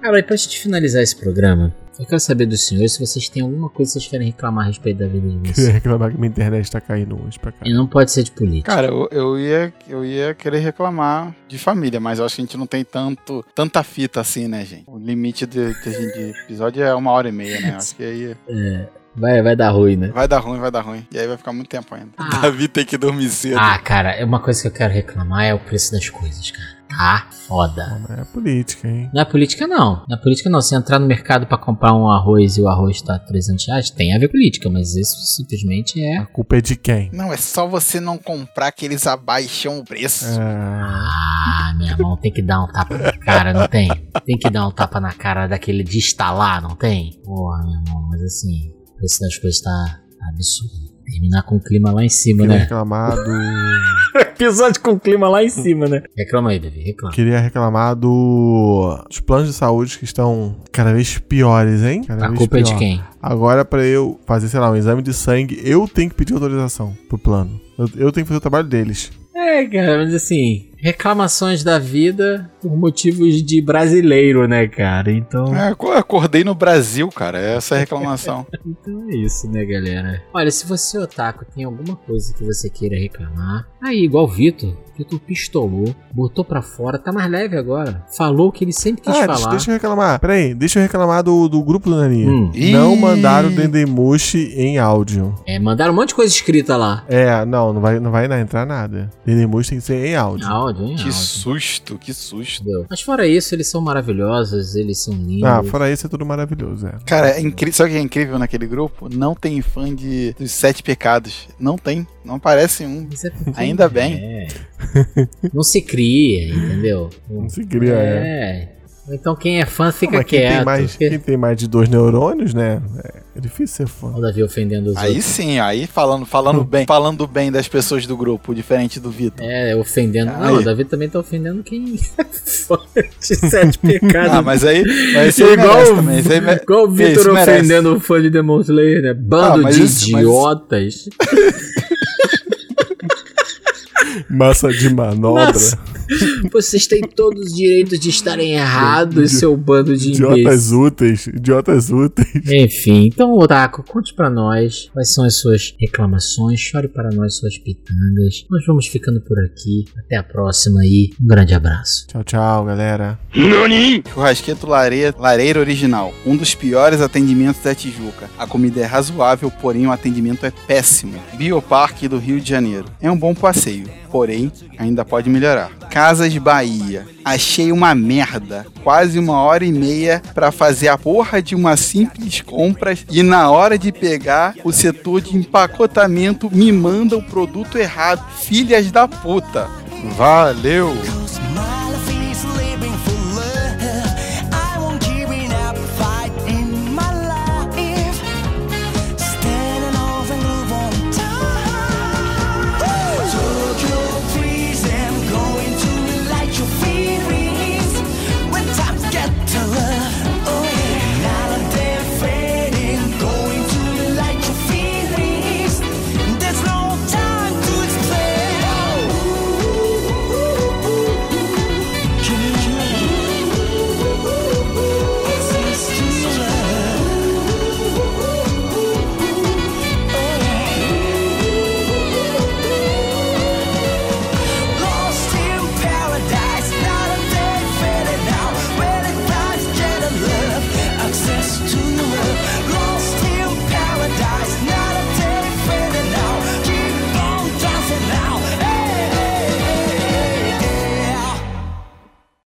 Cara, e pra gente finalizar esse programa, eu quero saber dos senhores se vocês têm alguma coisa que vocês querem reclamar a respeito da vida de Queria vocês. reclamar que minha internet tá caindo hoje pra cá. E não pode ser de política. Cara, eu, eu, ia, eu ia querer reclamar de família, mas eu acho que a gente não tem tanto, tanta fita assim, né, gente? O limite de, de, de episódio é uma hora e meia, né? Acho que aí Vai, vai dar ruim, né? vai dar ruim, vai dar ruim. E aí vai ficar muito tempo ainda. Ah. Davi tem que dormir cedo. Ah, cara, é uma coisa que eu quero reclamar é o preço das coisas, cara. Tá foda. Não, é política, hein? Não é política, não. Não é política, não. Se entrar no mercado pra comprar um arroz e o arroz tá 300 reais, tem a ver política, mas isso simplesmente é. A culpa é de quem? Não, é só você não comprar que eles abaixam o preço. Ah, Ah, meu irmão, tem que dar um tapa na cara, não tem? Tem que dar um tapa na cara daquele de instalar, não tem? Porra, meu irmão, mas assim, o preço das coisas tá, absurdo. Terminar com o clima lá em cima, queria né? reclamar do. Episódio com o clima lá em cima, né? Reclama aí, Davi, reclama. Queria reclamar do. dos planos de saúde que estão cada vez piores, hein? Cada A vez culpa é de pior. quem? Agora, pra eu fazer, sei lá, um exame de sangue, eu tenho que pedir autorização pro plano. Eu, eu tenho que fazer o trabalho deles. É, cara, mas assim, reclamações da vida por motivos de brasileiro, né, cara? Então. É, eu acordei no Brasil, cara. Essa é a reclamação. Então é isso, né, galera? Olha, se você, Otaku, tem alguma coisa que você queira reclamar, aí, igual o Vitor, Vitor pistolou, botou pra fora, tá mais leve agora. Falou o que ele sempre quis Ah, deixa, falar. deixa eu reclamar. Pera aí, deixa eu reclamar do, do grupo do Nani. Hum. Não Ih. mandaram o Dendemushi em áudio. É, mandaram um monte de coisa escrita lá. É, não, não vai, não vai entrar nada. Dendemushi tem que ser em áudio. Áudio, hein? Que Áudio. susto, que susto. Entendeu? Mas fora isso, eles são maravilhosos, eles são lindos. Ah, fora isso é tudo maravilhoso, é. Cara, é incri... sabe o que é incrível naquele grupo? Não tem fã de dos sete pecados. Não tem. Não aparece um. É porque- Ainda bem. É. Não se cria, entendeu? Não se cria, é. É. Então quem é fã fica Mas quem quieto. tem, mais, porque- quem tem mais de dois neurônios, né? É, difícil ser fã. O Davi ofendendo os Aí outros. sim, aí falando, falando bem, falando bem das pessoas do grupo, diferente do Vitor. É, ofendendo. Aí. Não, o Davi também tá ofendendo quem é fã de sete pecados. Ah, mas aí, mas aí igual, também. Aí mere- igual o Vitor merece. ofendendo o fã de Demon Slayer, né? Bando Ah, mas de isso- mas- idiotas. Massa de manobra. Nossa. Vocês têm todos os direitos de estarem errados, Idi- seu bando de Idiotas idiotas. úteis. Idiotas úteis. Enfim, então, Otaku, conte pra nós quais são as suas reclamações, chore para nós suas pitangas. Nós vamos ficando por aqui. Até a próxima e um grande abraço. Tchau, tchau, galera. Churrasqueto lareira, lareira original. Um dos piores atendimentos da Tijuca. A comida é razoável, porém o atendimento é péssimo. Bioparque do Rio de Janeiro. É um bom passeio, porém ainda pode melhorar. Casas Bahia. Achei uma merda. Quase uma hora e meia pra fazer a porra de uma simples compra e na hora de pegar o setor de empacotamento me manda o produto errado. Filhas da puta. Valeu!